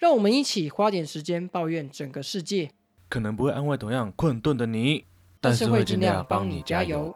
让我们一起花点时间抱怨整个世界，可能不会安慰同样困顿的你，但是会尽量帮你加油。。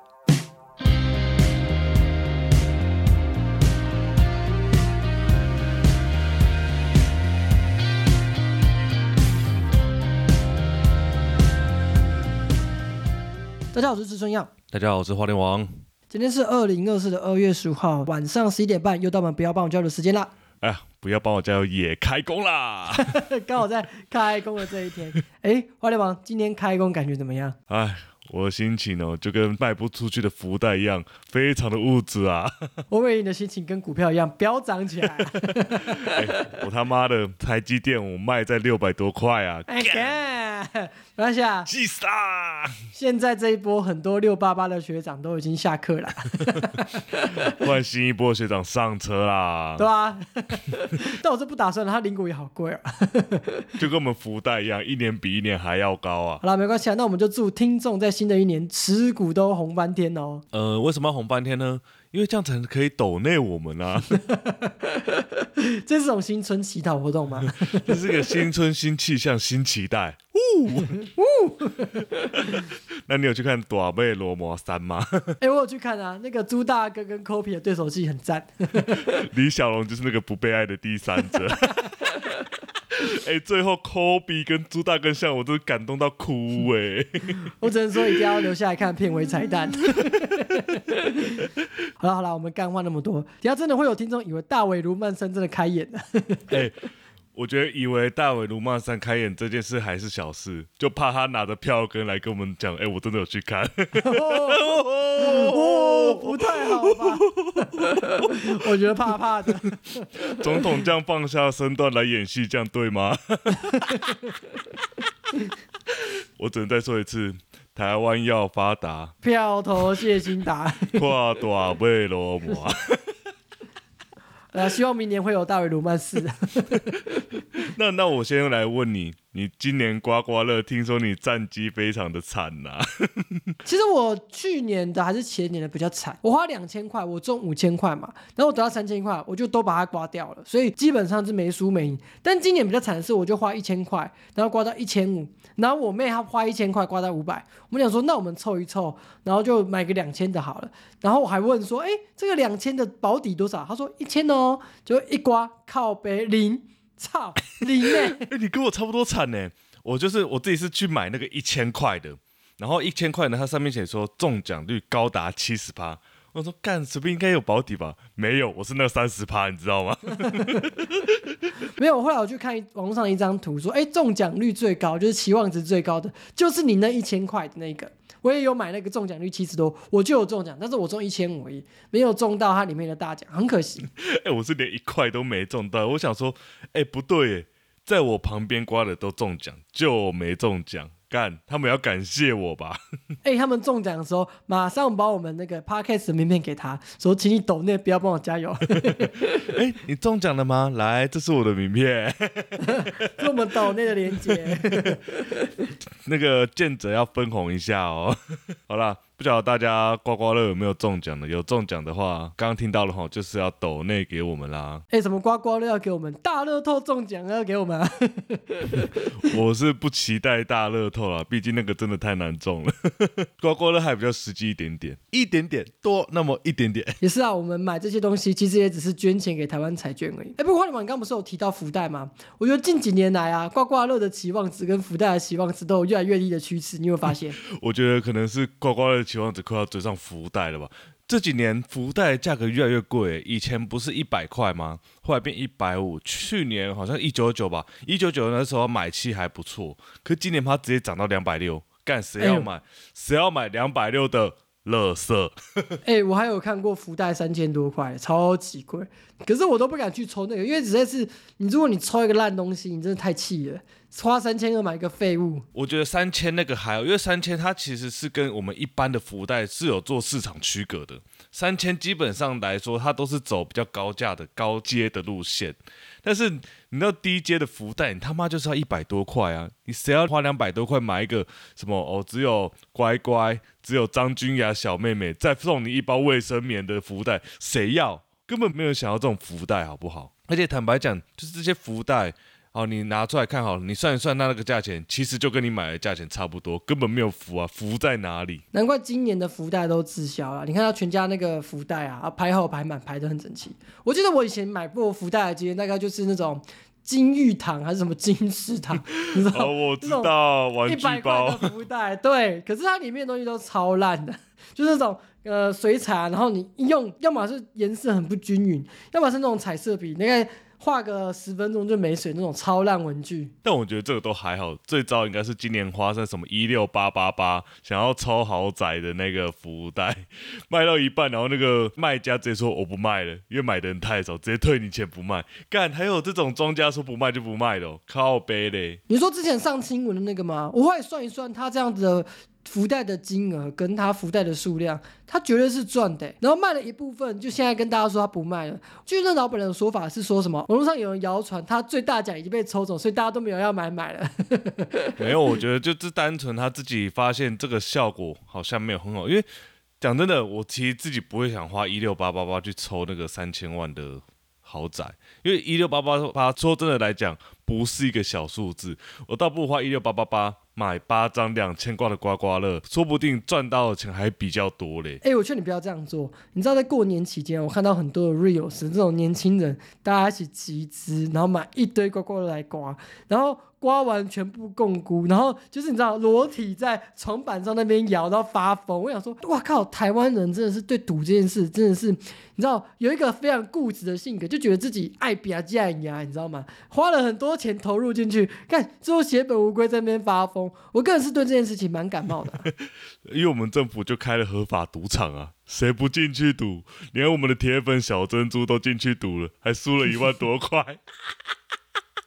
大家好，我是志春耀。大家好，我是花莲王。今天是二零二四的二月十五号晚上十一点半，又到我们不要帮我交流的时间啦。哎呀，不要帮我加油，也开工啦！刚好在开工的这一天，哎，花脸王今天开工感觉怎么样？哎，我的心情哦，就跟卖不出去的福袋一样，非常的物质啊！我以为你的心情跟股票一样飙涨起来。哎，我他妈的台积电我卖在六百多块啊！哎干，没关系啊，气死啊！现在这一波很多六八八的学长都已经下课了，换新一波学长上车啦对！啊？但我是不打算了，他零股也好贵啊。就跟我们福袋一样，一年比一年还要高啊！好了，没关系啊，那我们就祝听众在新的一年持股都红翻天哦。呃，为什么要红半天呢？因为这样才可以抖内我们啊！这是种新春祈祷活动吗？这是个新春新气象新期待。呜呜！那你有去看《短背罗摩三》吗？哎、我有去看啊，那个朱大哥跟 Kopi 的对手戏很赞。李小龙就是那个不被爱的第三者。哎、最后 Kobe 跟朱大根像我都感动到哭哎、我只能说一定要留下来看片尾彩蛋。好了好了，我们干话那么多，等下真的会有听众以为大伟卢曼森真的开演了。哎、我觉得以为大伟卢曼山开演这件事还是小事，就怕他拿着票根来跟我们讲，哎、我真的有去看。哦，不太好吧？我觉得怕怕的。总统这样放下身段来演戏，这样对吗？我只能再说一次，台湾要发达，票投谢金达，跨大尾罗摩。呃，希望明年会有大卫鲁曼四。那那我先来问你，你今年刮刮乐，听说你战绩非常的惨呐、其实我去年的还是前年的比较惨，我花两千块，我中五千块嘛，然后我得到三千块，我就都把它刮掉了，所以基本上是没输没赢。但今年比较惨的是，我就花一千块，然后刮到一千五，然后我妹她花一千块刮到五百，我们想说那我们凑一凑，然后就买个两千的好了。然后我还问说，哎，这个两千的保底多少？她说一千哦，就一刮靠背零，操零呢、哎、你跟我差不多惨呢。我就是我自己是去买那个一千块的，然后一千块呢，它上面写说中奖率高达七十趴。我说干，是不是应该有保底吧？没有，我是那三十趴，你知道吗？没有，后来我去看网络上一张图，说，哎，中奖率最高，就是期望值最高的，就是你那一千块的那个。我也有买那个中奖率七十多，我就有中奖，但是我中一千五而已，没有中到它里面的大奖，很可惜。哎、我是连一块都没中到。我想说，哎、不对，在我旁边刮的都中奖，就没中奖，干，他们要感谢我吧？哎，他们中奖的时候，马上把我们那个 podcast 的名片给他，说，请你抖内不要帮我加油，哎、你中奖了吗？来，这是我的名片。是我们抖内的连接。那个见者要分红一下哦。好啦，不晓得大家刮刮乐有没有中奖的？有中奖的话，刚刚听到了哈，就是要抖内给我们啦。哎，什么刮刮乐要给我们，大乐透中奖要给我们、啊。我是不期待大乐透啦，毕竟那个真的太难中了。刮刮乐还比较实际一点点，一点点多那么一点点。也是啊，我们买这些东西其实也只是捐钱给台湾彩券而已。哎，不过你们刚刚不是有提到福袋吗？我觉得近几年来啊，刮刮乐的期望值跟福袋的期望值都有越来越低的趋势，你有发现？我觉得可能是刮刮乐的期望值快要追上福袋了吧。这几年福袋价格越来越贵，以前不是一百块吗？后来变一百五，去年好像一九九吧，一九九那时候买气还不错，可今年它直接涨到两百六，干谁要买？谁要买两百六的垃圾。哎、我还有看过福袋三千多块，超级贵，可是我都不敢去抽那个，因为实在是你如果你抽一个烂东西，你真的太气了，花三千二买一个废物。我觉得三千那个还好，因为三千它其实是跟我们一般的福袋是有做市场区隔的。三千基本上来说，它都是走比较高价的高阶的路线，但是你那低阶的福袋，你他妈就是要一百多块啊！你谁要花两百多块买一个什么哦？只有乖乖，只有张君雅小妹妹，再送你一包卫生棉的福袋，谁要？根本没有想要这种福袋，好不好？而且坦白讲，就是这些福袋。哦，你拿出来看好了，你算一算，那那个价钱其实就跟你买的价钱差不多，根本没有福啊，福在哪里？难怪今年的福袋都滞销了。你看到全家那个福袋啊，啊排好排满，排的很整齐。我记得我以前买过福袋的经验，大概就是那种金玉堂还是什么金石堂，你知道我知道，玩具一百块包的。福袋，对，可是它里面的东西都超烂的，就是那种呃水彩啊，然后你一用，要么是颜色很不均匀，要么是那种彩色笔，大概画个十分钟就没水那种超烂文具。但我觉得这个都还好，最糟应该是今年花生什么一六八八八，想要超豪宅的那个福袋，卖到一半，然后那个卖家直接说我不卖了，因为买的人太少，直接退你钱不卖。干，还有这种庄家说不卖就不卖的、哦，靠背嘞。你说之前上新闻的那个吗？我后来算一算，他这样子的福袋的金额跟他福袋的数量，他绝对是赚的。然后卖了一部分，就现在跟大家说他不卖了。据那老本人的说法是说什么？网络上有人谣传他最大奖已经被抽走，所以大家都没有要买买了。没有，我觉得就是单纯他自己发现这个效果好像没有很好，因为讲真的，我其实自己不会想花一六八八八去抽那个三千万的豪宅，因为一六八八八说真的来讲不是一个小数字，我倒不如花一六八八八买八张两千挂的刮刮乐，说不定赚到的钱还比较多嘞。哎、我劝你不要这样做。你知道，在过年期间，我看到很多的 reels 这种年轻人，大家一起集资，然后买一堆刮刮乐来刮，然后刮完全部共估，然后就是你知道裸体在床板上那边摇，然后发疯。我想说，哇靠，台湾人真的是对赌这件事真的是，你知道有一个非常固执的性格，就觉得自己爱比啊爱呀，你知道吗？花了很多钱投入进去，看最后血本无归，在那边发疯。我个人是对这件事情蛮感冒的。因为我们政府就开了合法赌场啊，谁不进去赌？连我们的铁粉小珍珠都进去赌了，还输了一万多块。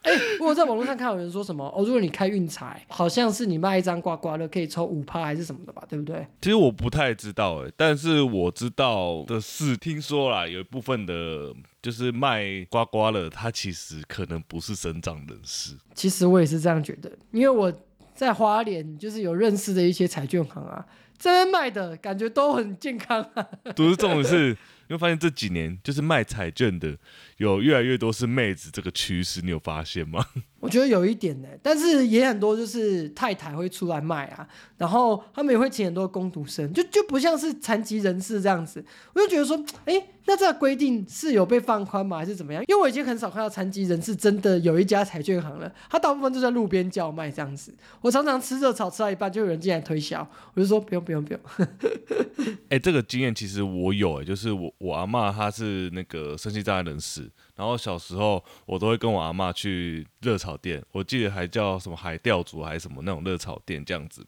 哎、我在网络上看有人说什么哦，如果你开运彩，好像是你卖一张刮刮乐可以抽五趴还是什么的吧，对不对？其实我不太知道哎，但是我知道的是，听说啦，有一部分的，就是卖刮刮乐，他其实可能不是省长人士。其实我也是这样觉得，因为我在花莲就是有认识的一些彩券行啊，这边卖的感觉都很健康啊。不是这种是，你会发现这几年就是卖彩券的，有越来越多是妹子这个趋势，你有发现吗？我觉得有一点呢，但是也很多就是太太会出来卖啊，然后他们也会请很多工读生，就就不像是残疾人士这样子。我就觉得说，哎，那这个规定是有被放宽吗，还是怎么样？因为我已经很少看到残疾人士真的有一家彩券行了，他大部分都在路边叫卖这样子。我常常吃热炒吃到一半，就有人进来推销，我就说不用不用不用。哎、这个经验其实我有哎、就是我我阿嬷她是那个身心障碍人士，然后小时候我都会跟我阿嬷去热炒店，我记得还叫什么海钓族还是什么那种热炒店这样子，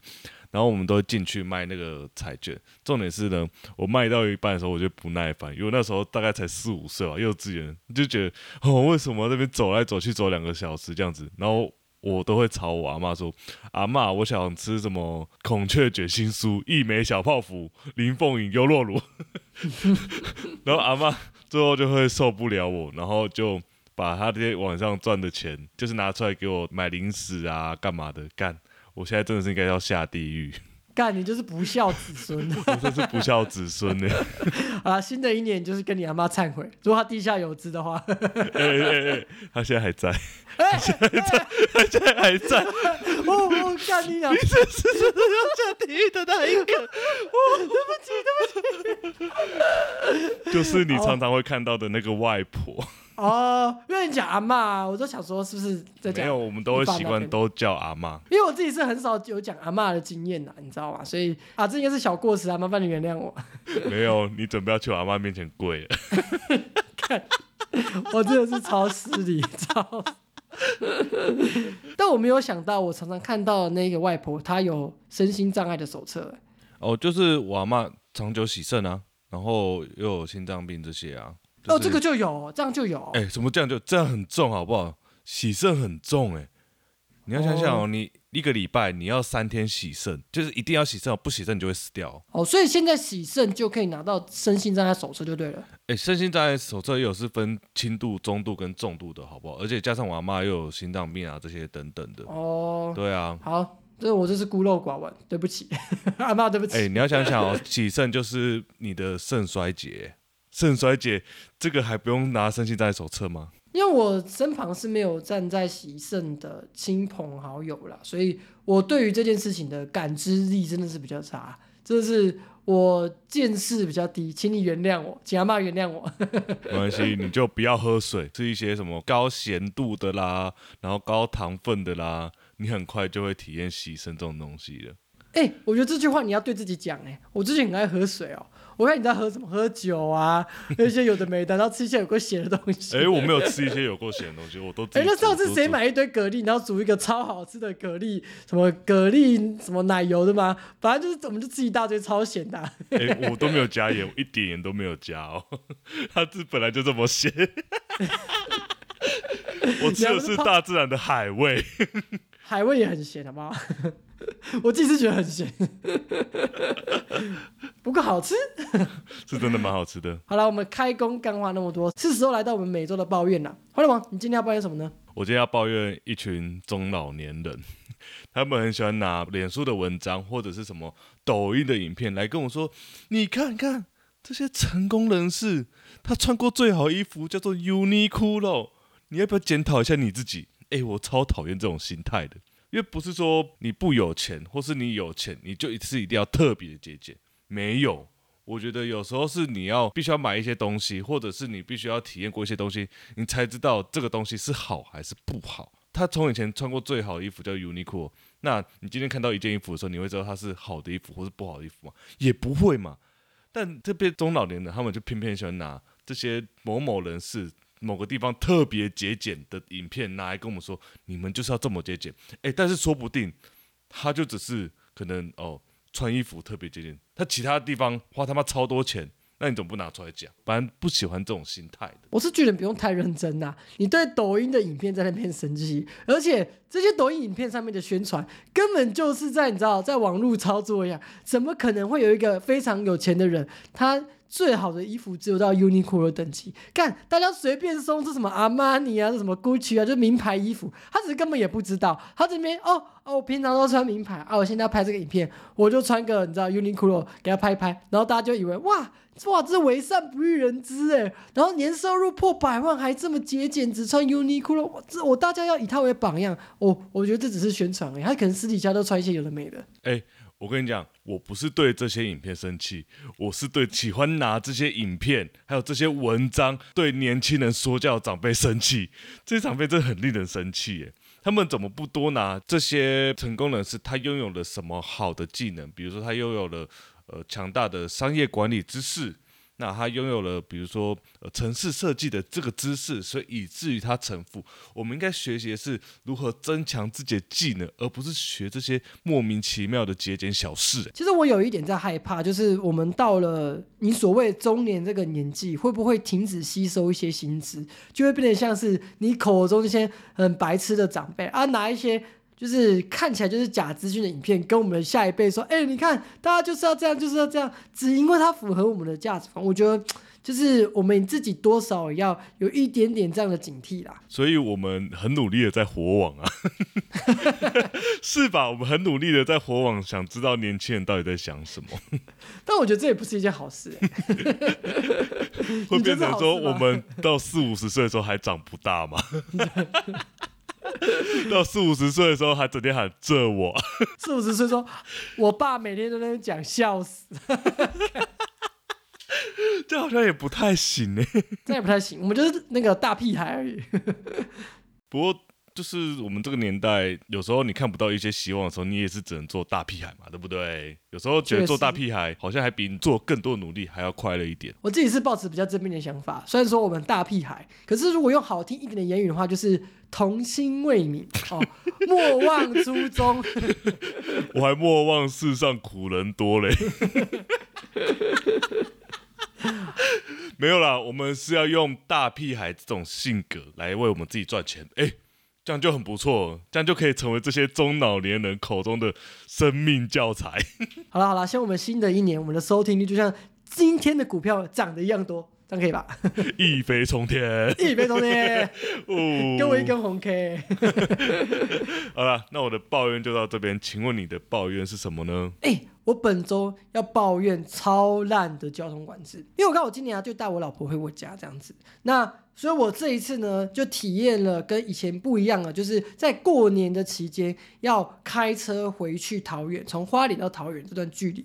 然后我们都会进去卖那个彩券。重点是呢，我卖到一半的时候我就不耐烦，因为那时候大概才四五岁吧，幼稚园就觉得哦，为什么这边走来走去走两个小时这样子，然后。我都会吵我阿妈说：“阿妈，我想吃什么孔雀卷心酥、一枚小泡芙、林凤营优酪乳。”然后阿妈最后就会受不了我，然后就把他这些晚上赚的钱，就是拿出来给我买零食啊，干嘛的干。我现在真的是应该要下地狱，干你就是不孝子孙。我真是不孝子孙呢。啊，新的一年就是跟你阿妈忏悔，如果他地下有知的话，哎哎哎，他现在还在，哎、他现在还在，我我干你娘！这是真的要下地狱的那一个。我对不起对不起就是你常常会看到的那个外婆。哦，因为你讲阿妈，我都想说是不是在讲？没有，我们都会习惯都叫阿妈。因为我自己是很少有讲阿妈的经验呐，你知道吗？所以啊，这应该是小过失啊，麻烦你原谅我。没有，你准备要去我阿妈面前跪了。看我真的是超失礼，超。但我没有想到，我常常看到那个外婆，她有身心障碍的手册。哦，就是我阿妈长久洗肾啊，然后又有心脏病这些啊。哦，就是这个就有，这样就有。哎、什么这样就这样很重好不好？洗肾很重哎、你要想想哦，你一个礼拜你要三天洗肾，就是一定要洗肾哦，不洗肾你就会死掉哦。哦，所以现在洗肾就可以拿到身心障碍手册就对了。哎、身心障碍手册也有是分轻度、中度跟重度的，好不好？而且加上我阿妈又有心脏病啊这些等等的，哦，对啊。好，这我这是孤陋寡闻，对不起，阿妈，对不起。哎、你要想想哦，洗肾就是你的肾衰竭，肾衰竭这个还不用拿身心障碍手册吗？因为我身旁是没有站在洗肾的亲朋好友啦，所以我对于这件事情的感知力真的是比较差，这是我见识比较低，请你原谅我，请阿妈原谅我。没关系，你就不要喝水，吃一些什么高咸度的啦，然后高糖分的啦，你很快就会体验洗肾这种东西了。哎、我觉得这句话你要对自己讲哎、我最近很爱喝水哦、我看你在喝什么，喝酒啊，那些有的没的，然后吃一些有过咸的东西。哎、我没有吃一些有过咸的东西，我都自哎、己那上次谁买一堆蛤蜊，然后煮一个超好吃的蛤蜊，什么蛤蜊什么奶油的吗？反正就是我们就吃一大堆超咸的啊、哎、我都没有加盐，我一点盐都没有加哦。它这本来就这么咸。我吃的是大自然的海味，海味也很咸，好不好？我自己是觉得很咸，不过好吃。是真的蛮好吃的。好了，我们开工干话那么多，是时候来到我们每周的抱怨了。欢乐王，你今天要抱怨什么呢？我今天要抱怨一群中老年人，他们很喜欢拿脸书的文章或者是什么抖音的影片来跟我说：“你看看这些成功人士，他穿过最好衣服叫做 Uniqlo，你要不要检讨一下你自己？”哎，我超讨厌这种心态的，因为不是说你不有钱，或是你有钱，你就一次一定要特别的节俭，没有。我觉得有时候是你要必须要买一些东西，或者是你必须要体验过一些东西，你才知道这个东西是好还是不好。他从以前穿过最好的衣服叫 Uniqlo，那你今天看到一件衣服的时候，你会知道它是好的衣服或是不好的衣服吗？也不会嘛。但特别中老年人他们就偏偏喜欢拿这些某某人士某个地方特别节俭的影片拿来跟我们说，你们就是要这么节俭。诶，但是说不定他就只是可能哦穿衣服特别节俭，他其他地方花他妈超多钱，那你怎么不拿出来讲？反正不喜欢这种心态的。我是觉得不用太认真呐、你对抖音的影片在那边生气，而且这些抖音影片上面的宣传根本就是在你知道在网络操作一样，怎么可能会有一个非常有钱的人，他最好的衣服只有到 Uniqlo 等级？干，大家随便搜是什么阿玛尼啊，是什么 Gucci 啊，就名牌衣服，他只是根本也不知道，他这边哦哦，我平常都穿名牌啊，我现在要拍这个影片，我就穿个你知道 Uniqlo 给他拍一拍，然后大家就以为哇。哇，这为善不欲人知哎！然后年收入破百万还这么节俭，只穿 Uniqlo，我这我大家要以他为榜样。我我觉得这只是宣传而已，他可能私底下都穿一些有的没的。哎、我跟你讲，我不是对这些影片生气，我是对喜欢拿这些影片还有这些文章对年轻人说教长辈生气。这些长辈真的很令人生气耶！他们怎么不多拿这些成功人士他拥有了什么好的技能？比如说他拥有了呃强大的商业管理知识。那他拥有了，比如说呃城市设计的这个知识，所以以至于他成富。我们应该学习的是如何增强自己的技能，而不是学这些莫名其妙的节俭小事。其实我有一点在害怕，就是我们到了你所谓中年这个年纪，会不会停止吸收一些薪资，就会变得像是你口中这些很白痴的长辈啊，拿一些。就是看起来就是假资讯的影片，跟我们的下一辈说：“哎、你看，大家就是要这样，就是要这样，只因为它符合我们的价值观。”我觉得，就是我们自己多少要有一点点这样的警惕啦。所以我们很努力的在火网啊，是吧？我们很努力的在火网，想知道年轻人到底在想什么，但我觉得这也不是一件好事、欸。会变成说我们到四五十岁的时候还长不大吗？到四五十岁的时候还整天喊这我，四五十岁说，我爸每天都在那边讲，笑死，这好像也不太行欸呢。这也不太行。我们就是那个大屁孩而已。不过就是我们这个年代，有时候你看不到一些希望的时候，你也是只能做大屁孩嘛，对不对？有时候觉得做大屁孩好像还比你做更多努力还要快乐一点。我自己是抱持比较正面的想法，虽然说我们大屁孩，可是如果用好听一点的言语的话，就是童心未泯哦，莫忘初衷。我还莫忘世上苦人多嘞。没有啦，我们是要用大屁孩这种性格来为我们自己赚钱，哎，这样就很不错，这样就可以成为这些中老年人口中的生命教材。好了好了，希望我们新的一年，我们的收听率就像今天的股票涨的一样多，这样可以吧？一飞冲天，一飞冲天，哦，给我一根红 K。好了，那我的抱怨就到这边，请问你的抱怨是什么呢？哎、我本周要抱怨超烂的交通管制，因为我看我今年啊就带我老婆回我家这样子，那所以我这一次呢就体验了跟以前不一样了，就是在过年的期间要开车回去桃园，从花莲到桃园这段距离，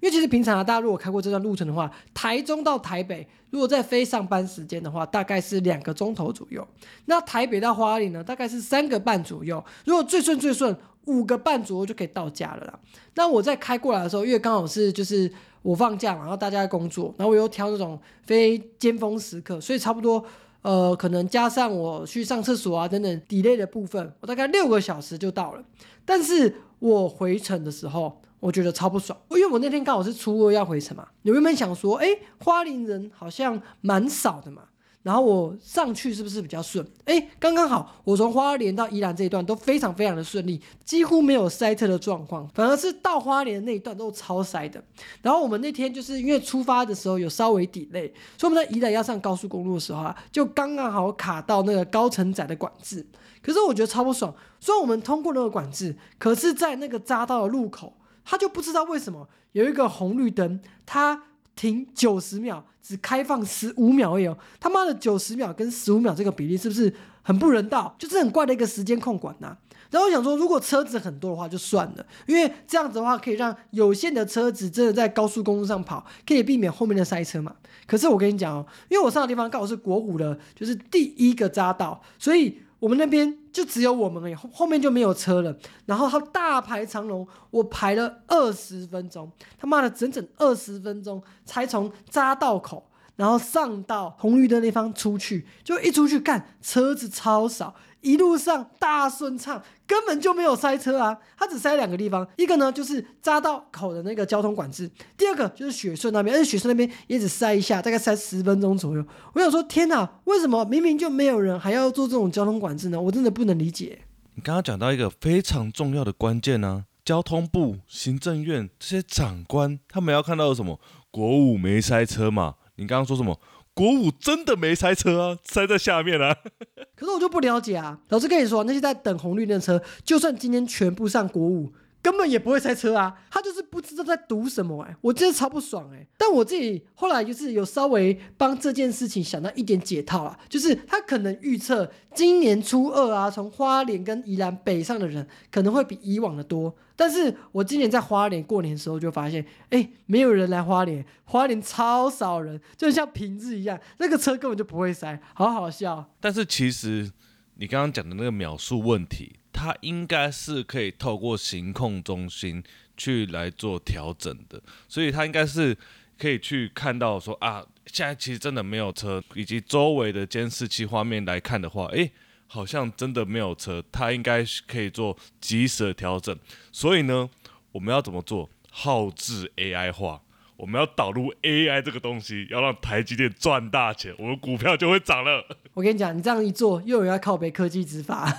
因为其实平常啊大家如果开过这段路程的话，台中到台北如果在非上班时间的话，大概是两个钟头左右，那台北到花莲呢大概是三个半左右，如果最顺最顺。五个半左右就可以到家了啦。那我在开过来的时候，因为刚好是就是我放假，然后大家在工作，然后我又挑那种非尖峰时刻，所以差不多呃，可能加上我去上厕所啊等等 delay 的部分，我大概六个小时就到了。但是我回程的时候，我觉得超不爽，因为我那天刚好是初二要回程嘛，你原本想说，哎，花莲人好像蛮少的嘛。然后我上去是不是比较顺？哎，刚刚好，我从花莲到宜兰这一段都非常非常的顺利，几乎没有塞车的状况，反而是到花莲那一段都超塞的。然后我们那天就是因为出发的时候有稍微 delay，所以我们在宜兰要上高速公路的时候啊，就刚刚好卡到那个高承载的管制。可是我觉得超不爽，虽然我们通过那个管制，可是在那个匝道的路口，他就不知道为什么有一个红绿灯，它停九十秒，只开放十五秒而已哦。他妈的九十秒跟十五秒这个比例是不是很不人道？就是很怪的一个时间控管呐、然后我想说，如果车子很多的话就算了，因为这样子的话可以让有限的车子真的在高速公路上跑，可以避免后面的塞车嘛。可是我跟你讲哦，因为我上的地方刚好是国五的，就是第一个匝道，所以我们那边就只有我们而已，后后面就没有车了。然后他大排长龙，我排了二十分钟，他妈的整整二十分钟才从匝道口。然后上到红绿灯那方出去，就一出去看车子超少，一路上大顺畅，根本就没有塞车啊。它只塞两个地方，一个呢就是匝道口的那个交通管制，第二个就是雪顺那边，而且雪顺那边也只塞一下，大概塞十分钟左右。我想说，天哪，为什么明明就没有人，还要做这种交通管制呢？我真的不能理解。你刚刚讲到一个非常重要的关键呢、交通部、行政院这些长官，他们要看到什么？国五没塞车嘛？你刚刚说什么？国五真的没塞车啊，塞在下面啊。可是我就不了解啊。老实跟你说，那些在等红绿灯车，就算今天全部上国五，根本也不会塞车啊。他就是不知道在赌什么哎、我真的超不爽哎、但我自己后来就是有稍微帮这件事情想到一点解套啦，就是他可能预测今年初二啊，从花莲跟宜兰北上的人可能会比以往的多。但是我今年在花莲过年的时候就发现，哎，没有人来花莲，花莲超少人，就像平日一样，那个车根本就不会塞，好好笑。但是其实你刚刚讲的那个秒数问题，它应该是可以透过行控中心去来做调整的，所以它应该是可以去看到说啊，现在其实真的没有车，以及周围的监视器画面来看的话，诶，好像真的没有车，它应该是可以做及时的调整。所以呢，我们要怎么做？耗制 AI 化。我们要导入 AI 这个东西，要让台积电赚大钱，我们股票就会涨了。我跟你讲，你这样一做，又有人要靠北科技执法。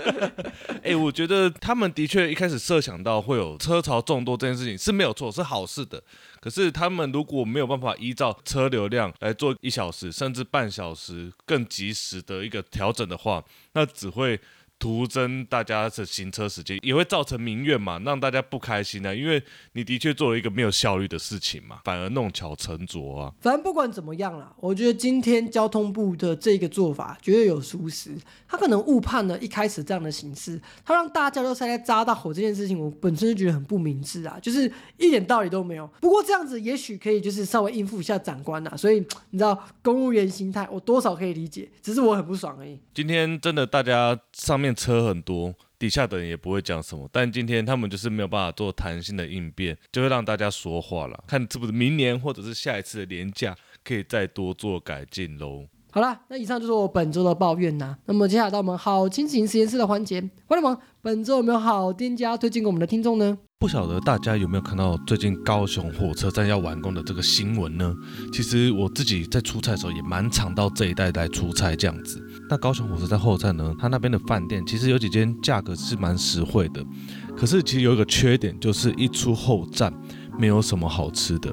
哎、我觉得他们的确一开始设想到会有车潮众多这件事情是没有错，是好事的。可是他们如果没有办法依照车流量来做一小时甚至半小时更及时的一个调整的话，那只会徒增大家的行车时间，也会造成民怨嘛，让大家不开心啊。因为你的确做了一个没有效率的事情嘛，反而弄巧成拙啊。反正不管怎么样啦，我觉得今天交通部的这个做法绝对有疏失，他可能误判了一开始这样的形式，他让大家都塞在匝道口这件事情，我本身就觉得很不明智啊，就是一点道理都没有。不过这样子也许可以就是稍微应付一下长官啊，所以你知道公务员心态，我多少可以理解，只是我很不爽而已。今天真的大家上面车很多，底下的人也不会讲什么，但今天他们就是没有办法做弹性的应变，就会让大家说话了。看是不是明年或者是下一次的年假可以再多做改进喽。好啦，那以上就是我本周的抱怨呐。那么接下来到我们好心情实验室的环节，欢迎们，本周有没有好店家推荐给我们的听众呢？不晓得大家有没有看到最近高雄火车站要完工的这个新闻呢？其实我自己在出差的时候也蛮常到这一带来出差这样子。那高雄火车站后站呢，它那边的饭店其实有几间价格是蛮实惠的，可是其实有一个缺点，就是一出后站没有什么好吃的。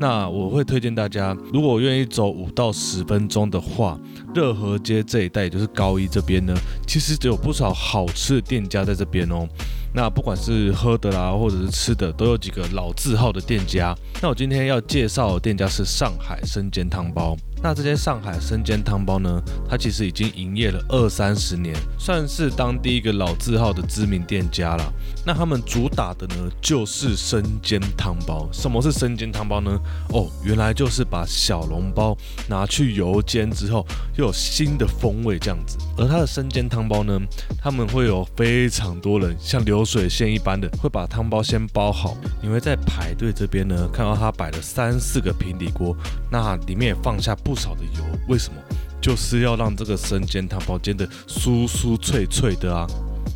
那我会推荐大家，如果愿意走五到十分钟的话，热河街这一带，也就是高一这边呢，其实有不少好吃的店家在这边哦。那不管是喝的啦，或者是吃的，都有几个老字号的店家。那我今天要介绍的店家是上海生煎汤包。那这间上海生煎汤包呢，它其实已经营业了二三十年，算是当地一个老字号的知名店家了。那他们主打的呢，就是生煎汤包。什么是生煎汤包呢？哦，原来就是把小笼包拿去油煎之后，又有新的风味这样子。而它的生煎汤包呢，他们会有非常多人像流水线一般的，会把汤包先包好。你会在排队这边呢，看到他摆了三四个平底锅，那里面也放下不。不少的油，为什么？就是要让这个生煎汤包煎的酥酥脆脆的啊！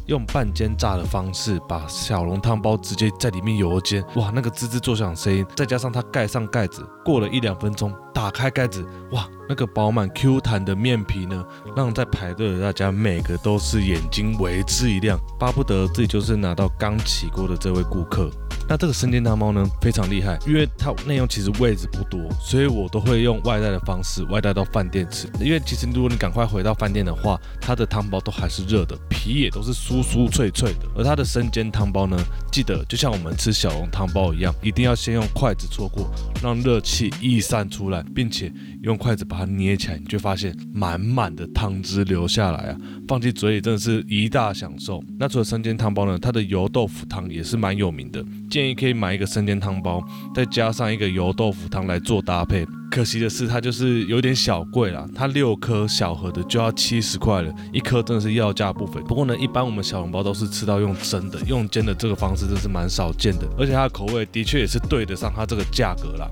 用半煎炸的方式，把小笼汤包直接在里面油煎，哇，那个滋滋作响声音，再加上它盖上盖子，过了一两分钟，打开盖子，哇，那个饱满 Q 弹的面皮呢，让在排队的大家每个都是眼睛为之一亮，巴不得自己就是拿到刚起锅的这位顾客。那这个生煎汤包呢非常厉害，因为它内容其实位置不多，所以我都会用外带的方式外带到饭店吃。因为其实如果你赶快回到饭店的话，它的汤包都还是热的，皮也都是酥酥脆脆的。而它的生煎汤包呢，记得就像我们吃小笼汤包一样，一定要先用筷子戳过，让热气溢散出来，并且用筷子把它捏起来，你就发现满满的汤汁流下来啊，放进嘴里真的是一大享受。那除了生煎汤包呢，它的油豆腐汤也是蛮有名的。建议可以买一个生煎汤包，再加上一个油豆腐汤来做搭配。可惜的是，它就是有点小贵啦，它六颗小盒的就要七十块了，一颗真的是要价不菲。不过呢，一般我们小笼包都是吃到用蒸的，用煎的这个方式真是蛮少见的，而且它的口味的确也是对得上它这个价格啦。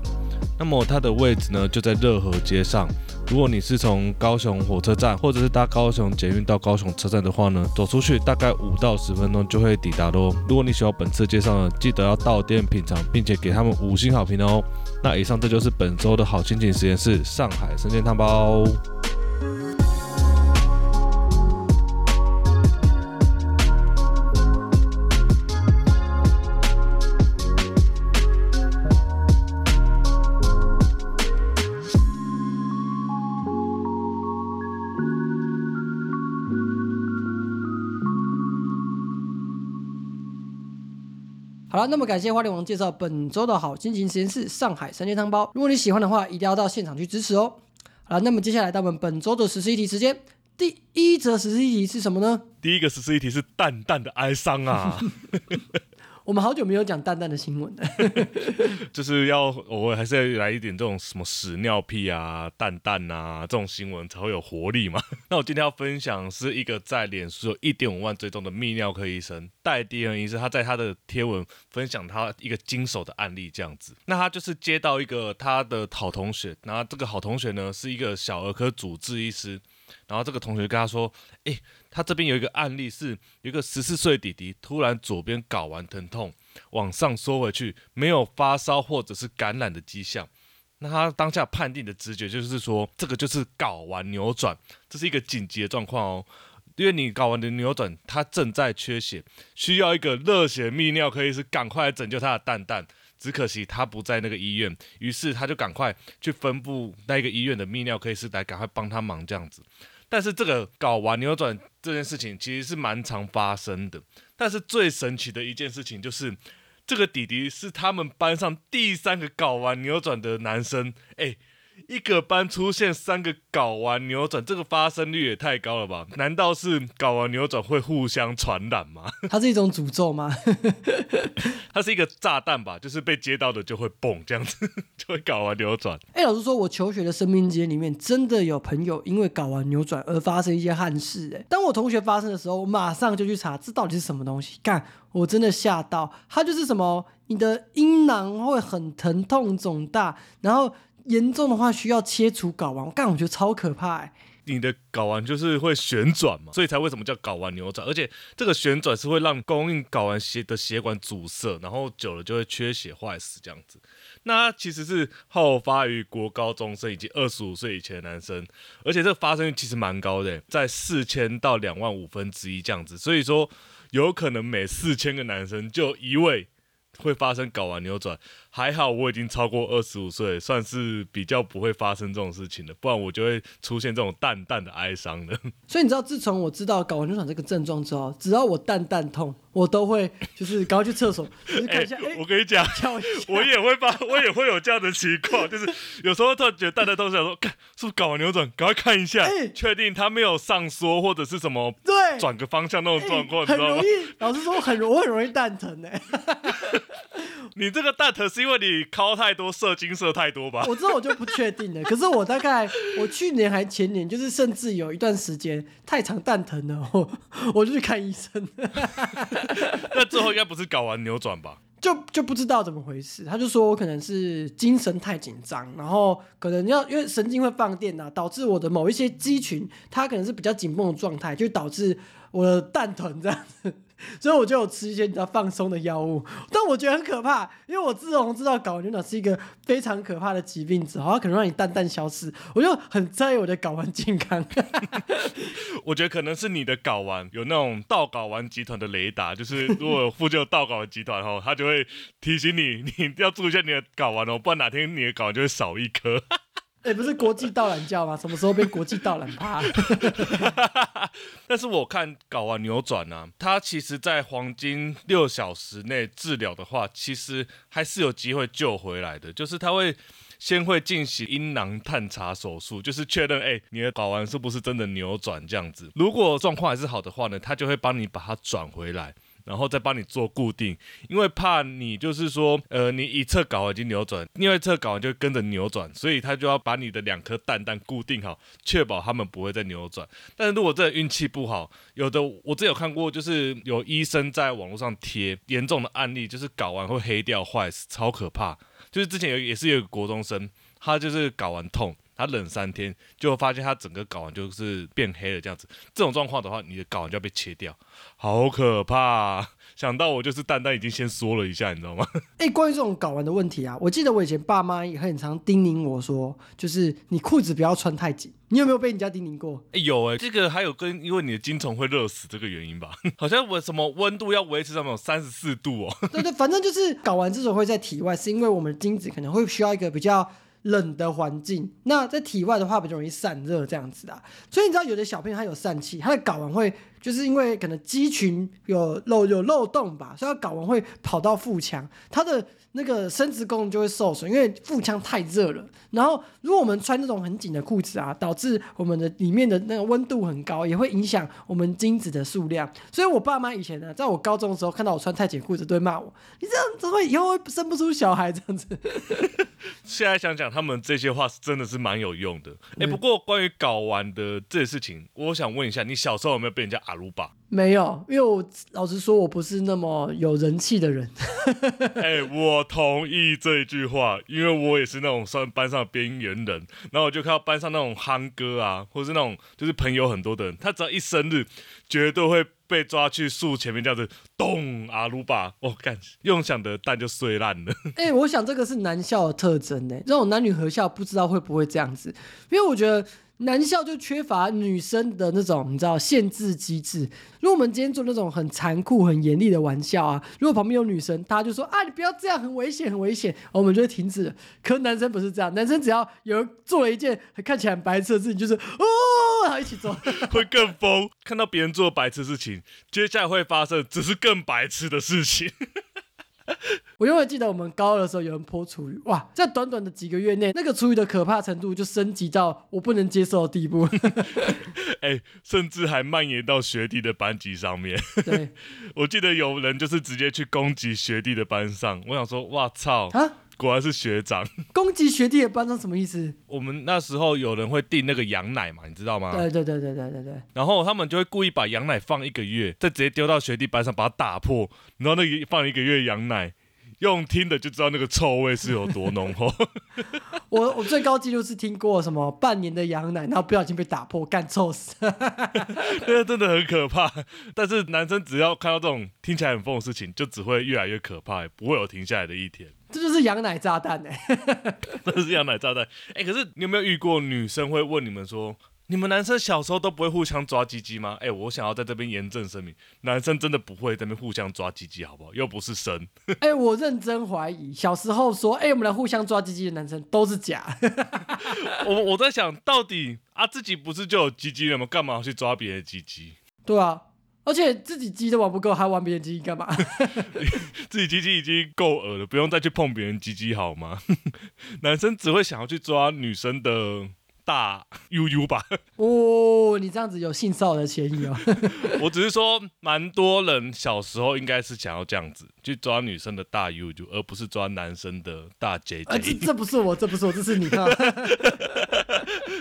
那么它的位置呢，就在热河街上。如果你是从高雄火车站，或者是搭高雄捷运到高雄车站的话呢，走出去大概五到十分钟就会抵达喽。如果你喜欢本次介绍呢，记得要到店品尝，并且给他们五星好评哦。那以上这就是本周的好心情实验室上海生煎汤包。好，那么感谢花莲王介绍本周的好心情实验室上海三鲜汤包。如果你喜欢的话，一定要到现场去支持哦。好了，那么接下来到我们本周的十四一题时间，第一则十四一题是什么呢？第一 个十四一题是淡淡的哀伤啊。我们好久没有讲蛋蛋的新闻了，就是要偶尔还是要来一点这种什么屎尿屁啊、蛋蛋啊这种新闻才会有活力嘛。那我今天要分享是一个在脸书有一点五万追踪的泌尿科医生戴迪恩医生，他在他的贴文分享他一个经手的案例这样子。那他就是接到一个他的好同学，然后这个好同学呢是一个小儿科主治医师，然后这个同学跟他说，哎。他这边有一个案例，是一个十四岁弟弟突然左边睾丸疼痛，往上缩回去，没有发烧或者是感染的迹象。那他当下判定的直觉就是说，这个就是睾丸扭转，这是一个紧急的状况哦，因为你睾丸的扭转，他正在缺血，需要一个热血泌尿科医师赶快拯救他的蛋蛋。只可惜他不在那个医院，于是他就赶快去分布那个医院的泌尿科医师来赶快帮他忙这样子。但是这个睾丸扭转这件事情其实是蛮常发生的。但是最神奇的一件事情就是，这个弟弟是他们班上第三个搞完扭转的男生。哎。一个班出现三个睾丸扭转，这个发生率也太高了吧？难道是睾丸扭转会互相传染吗？它是一种诅咒吗？它是一个炸弹吧？就是被接到的就会蹦这样子，就会睾丸扭转。哎，老实说，我求学的生命节里面真的有朋友因为睾丸扭转而发生一些憾事。哎，当我同学发生的时候，我马上就去查这到底是什么东西。看，我真的吓到，它就是什么，你的阴囊会很疼痛肿大，然后。严重的话需要切除睾丸，我干我觉得超可怕哎、你的睾丸就是会旋转嘛，所以才为什么叫睾丸扭转，而且这个旋转是会让供应睾丸血的血管阻塞，然后久了就会缺血坏死这样子。那其实是好发于国高中生以及二十五岁以前的男生，而且这个发生率其实蛮高的，在四千到两万五分之一这样子，所以说有可能每四千个男生就一位会发生睾丸扭转。还好我已经超过二十五岁，算是比较不会发生这种事情的，不然我就会出现这种淡淡的哀伤的。所以你知道，自从我知道睾丸扭转这个症状之后，只要我蛋蛋痛，我都会就是赶快去厕所，就是看一下，哎、我跟你讲。我也会发，我也会有这样的情况，就是有时候突然觉得蛋蛋痛，想说，看是不是睾丸扭转，赶快看一下哎，确定它没有上缩或者是什么对，转个方向那种状况，你知道吗？老实说，很容我很容易蛋疼哎、你这个蛋疼是因为你敲太多，射精射太多吧？我这我就不确定了。可是我大概我去年还前年，就是甚至有一段时间太常蛋疼了，我我就去看医生，那最后应该不是睾丸扭转吧？就就不知道怎么回事。他就说我可能是精神太紧张，然后可能要因为神经会放电啊，导致我的某一些肌群它可能是比较紧绷的状态，就导致我的蛋疼这样子。所以我就有吃一些比较放松的药物，但我觉得很可怕，因为我自从知道睾丸扭转是一个非常可怕的疾病之后，它可能让你蛋蛋消失，我就很在意我的睾丸健康。我觉得可能是你的睾丸有那种盗睾丸集团的雷达，就是如果有附近有盗睾丸集团后，他就会提醒你，你要注意一下你的睾丸哦，不然哪天你的睾丸就会少一颗。哎、不是国际盗懒教吗？什么时候变国际盗懒趴？但是我看睾丸扭转呢、它其实在黄金六小时内治疗的话，其实还是有机会救回来的。就是它会先会进行阴囊探查手术，就是确认哎、你的睾丸是不是真的扭转这样子。如果状况还是好的话呢，它就会帮你把它转回来。然后再帮你做固定，因为怕你就是说，呃，你一侧睾丸已经扭转，另外一侧睾丸就跟着扭转，所以他就要把你的两颗蛋蛋固定好，确保他们不会再扭转。但是如果真的运气不好，有的我之前有看过，就是有医生在网络上贴严重的案例，就是睾丸会黑掉坏死，超可怕。就是之前有也是有个国中生，他就是睾丸痛，他冷三天，就发现他整个睾丸就是变黑了这样子。这种状况的话，你的睾丸就要被切掉，好可怕啊、想到我就是蛋蛋已经先缩了一下，你知道吗？哎、关于这种睾丸的问题啊，我记得我以前爸妈也很常叮咛我说，就是你裤子不要穿太紧。你有没有被人家叮咛过？哎、有哎、这个还有跟因为你的精虫会热死这个原因吧？好像我什么温度要维持在那种三十四度哦。对对，反正就是睾丸之所以会在体外，是因为我们的精子可能会需要一个比较冷的环境。那在体外的话，比较容易散热这样子啊。所以你知道，有的小朋友他有疝气，他的睾丸会就是因为可能肌群有漏有漏洞吧，所以睾丸会跑到腹腔，它的那个生殖功能就会受损，因为腹腔太热了。然后如果我们穿那种很紧的裤子啊，导致我们的里面的那个温度很高，也会影响我们精子的数量。所以我爸妈以前呢，在我高中的时候看到我穿太紧裤子，都会骂我：“你这样子会以后会生不出小孩这样子。现在想想，他们这些话是真的是蛮有用的。哎、不过关于睾丸的这些事情，我想问一下，你小时候有没有被人家阿鲁巴？”没有，因为我老实说，我不是那么有人气的人。哎、我同意这一句话，因为我也是那种算班上的边缘人。然后我就看到班上那种憨哥啊，或是那种就是朋友很多的人，他只要一生日，绝对会被抓去树前面这样子咚阿鲁巴，哦干，用想的蛋就碎烂了。哎、我想这个是男校的特征呢。这种男女合校不知道会不会这样子，因为我觉得男校就缺乏女生的那种你知道限制机制。如果我们今天做那种很残酷、很严厉的玩笑啊，如果旁边有女生，大家就说啊你不要这样，很危险，很危险，我们就会停止。可男生不是这样，男生只要有人做了一件看起来很白痴的事情，就是哦，然后一起做。会更疯。看到别人做白痴事情，接下来会发生只是更白痴的事情。我永远记得我们高二的时候有人泼厨余，哇，在短短的几个月内，那个厨余的可怕程度就升级到我不能接受的地步。哎、甚至还蔓延到学弟的班级上面。对 我记得有人就是直接去攻击学弟的班上，我想说，哇操，啊，果然是学长。攻击学弟的班长什么意思？我们那时候有人会订那个羊奶嘛，你知道吗？对对对对对对对，然后他们就会故意把羊奶放一个月，再直接丢到学弟班上把它打破，然后那个放一个月羊奶。用听的就知道那个臭味是有多浓厚。我我最高纪录是听过什么半年的羊奶，然后不小心被打破，干臭死。那个真的很可怕。但是男生只要看到这种听起来很疯的事情，就只会越来越可怕，不会有停下来的一天。这就是羊奶炸弹哎、这是羊奶炸弹。哎、可是你有没有遇过女生会问你们说，你们男生小时候都不会互相抓鸡鸡吗？哎、我想要在这边严正声明，男生真的不会在那边互相抓鸡鸡，好不好？又不是生。哎、我认真怀疑，小时候说哎、我们来互相抓鸡鸡的男生都是假。我我在想到底啊，自己不是就有鸡鸡了吗？干嘛要去抓别人的鸡鸡？对啊，而且自己鸡都玩不够，还玩别人鸡干嘛？自己鸡鸡已经够恶了，不用再去碰别人鸡鸡好吗？男生只会想要去抓女生的大 UU 吧？哦，你这样子有性骚扰的嫌疑哦。我只是说，蛮多人小时候应该是想要这样子去抓女生的大 UU，而不是抓男生的大 JJ。啊，这这不是我，这不是我，这是你啊！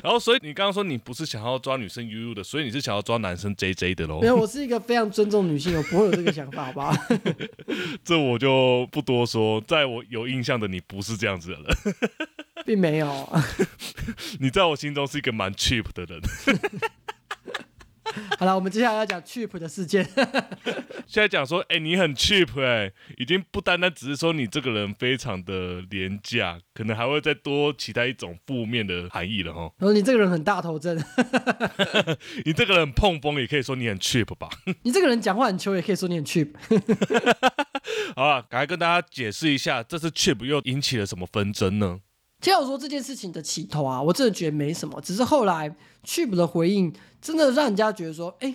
然后，所以你刚刚说你不是想要抓女生 UU 的，所以你是想要抓男生 JJ 的喽没？有，我是一个非常尊重女性，我不会有这个想法，好不好？这我就不多说。在我有印象的你不是这样子的人，并没有。你在我心中是一个蛮 cheap 的人。好了，我们接下来要讲 cheap 的事件。现在讲说，哎、你很 cheap 哎、已经不单单只是说你这个人非常的廉价，可能还会再多其他一种负面的含义了哈。然后你这个人很大头针，你这个人碰风，也可以说你很 cheap 吧。你这个人讲话很球，也可以说你很 cheap。好了，赶快跟大家解释一下，这次 cheap 又引起了什么纷争呢？听我说这件事情的起头啊，我真的觉得没什么，只是后来 cheap 的回应真的让人家觉得说，哎、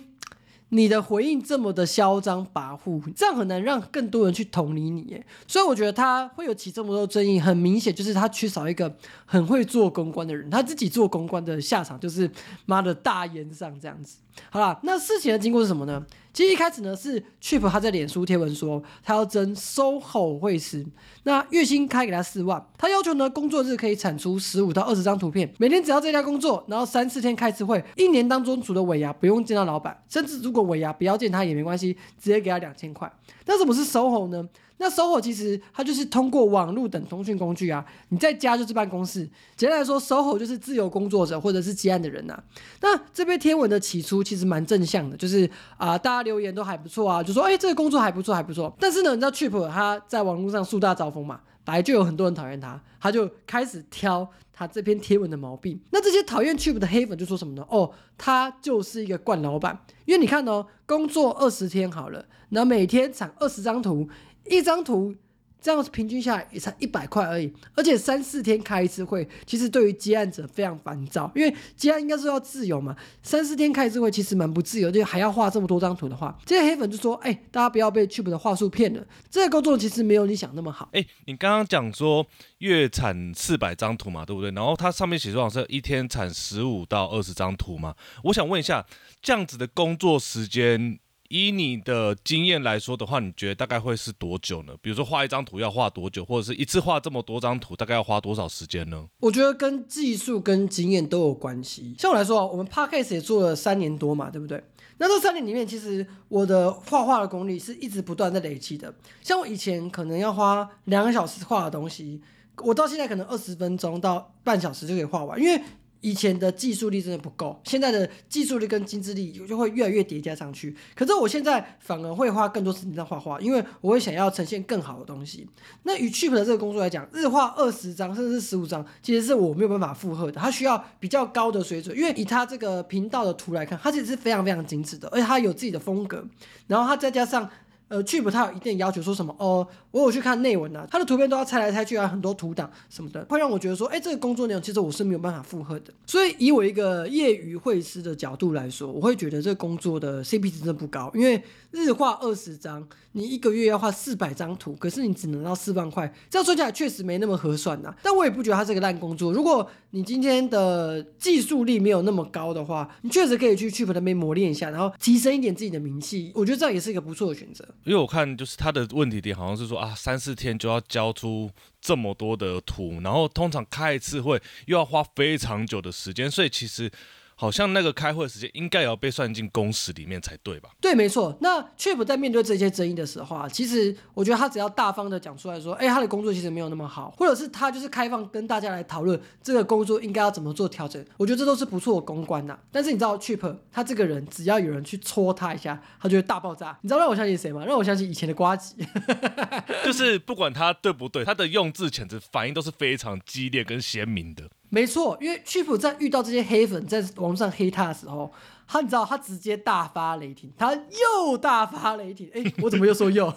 你的回应这么的嚣张跋扈，这样很难让更多人去同理你耶。所以我觉得他会有起这么多争议，很明显就是他缺少一个很会做公关的人，他自己做公关的下场就是妈的大烟上这样子。好啦，那事情的经过是什么呢？其实一开始呢是 Chip 他在脸书贴文说他要争 SOHO 会师，那月薪开给他四万，他要求呢工作日可以产出十五到二十张图片，每天只要在家工作，然后三四天开次会，一年当中除了尾牙不用见到老板，甚至如果尾牙不要见他也没关系，直接给他两千块。那什么是 SOHO 呢？那 SOHO 其实它就是通过网络等通讯工具啊，你在家就是办公室。简单来说，SOHO 就是自由工作者或者是接案的人呐、那这篇贴文的起初其实蛮正向的，就是啊、大家留言都还不错啊，就说哎、这个工作还不错还不错。但是呢，你知道 Chip 他在网络上树大招风嘛，本来就有很多人讨厌他，他就开始挑他这篇贴文的毛病。那这些讨厌 Chip 的黑粉就说什么呢？哦，他就是一个惯老板，因为你看哦，工作二十天好了，然后每天产二十张图，一张图。这样平均下来也才一百块而已，而且三四天开一次会，其实对于接案者非常烦躁，因为接案应该是要自由嘛，三四天开一次会其实蛮不自由，就还要画这么多张图的话，这些黑粉就说：“哎、大家不要被 c h p 的话术骗了，这个工作其实没有你想那么好。哎、你刚刚讲说月产四百张图嘛，对不对？然后它上面写说是一天产十五到二十张图嘛。我想问一下，这样子的工作时间，以你的经验来说的话，你觉得大概会是多久呢？比如说画一张图要画多久，或者是一次画这么多张图，大概要花多少时间呢？我觉得跟技术跟经验都有关系。像我来说啊，我们 Podcast 也做了三年多嘛，对不对？那这三年里面，其实我的画画的功力是一直不断在累积的。像我以前可能要花两个小时画的东西，我到现在可能二十分钟到半小时就可以画完，因为以前的技术力真的不够，现在的技术力跟精致力就会越来越叠加上去。可是我现在反而会花更多时间在画画，因为我会想要呈现更好的东西。那与 Cheap 的这个工作来讲，日画二十张甚至是十五张，其实是我没有办法负荷的。它需要比较高的水准，因为以它这个频道的图来看，它其实是非常非常精致的，而且它有自己的风格。然后它再加上呃，Cheap 它有一定的要求，说什么哦，我有去看内文啊，它的图片都要拆来拆去啊，很多图档什么的，会让我觉得说，哎，这个工作内容其实我是没有办法负荷的。所以以我一个业余绘师的角度来说，我会觉得这个工作的 CP 值真的不高，因为日画二十张，你一个月要画四百张图，可是你只能到四万块，这样说起来确实没那么合算呐、但我也不觉得它是个烂工作。如果你今天的技术力没有那么高的话，你确实可以去 Cheap 那边磨练一下，然后提升一点自己的名气，我觉得这样也是一个不错的选择。因为我看就是他的问题点好像是说啊，三四天就要交出这么多的图，然后通常开一次会又要花非常久的时间，所以其实好像那个开会时间应该也要被算进工时里面才对吧？对，没错。那 Chip 在面对这些争议的时候啊，其实我觉得他只要大方的讲出来说，哎，他的工作其实没有那么好，或者是他就是开放跟大家来讨论这个工作应该要怎么做调整，我觉得这都是不错的公关呐。但是你知道 Chip 他这个人，只要有人去戳他一下，他就会大爆炸。你知道让我想起谁吗？让我想起以前的瓜吉，就是不管他对不对，他的用字遣词反应都是非常激烈跟鲜明的。没错，因为 Chip 在遇到这些黑粉在网上黑他的时候，他你知道他直接大发雷霆，他又大发雷霆。哎，我怎么又说又？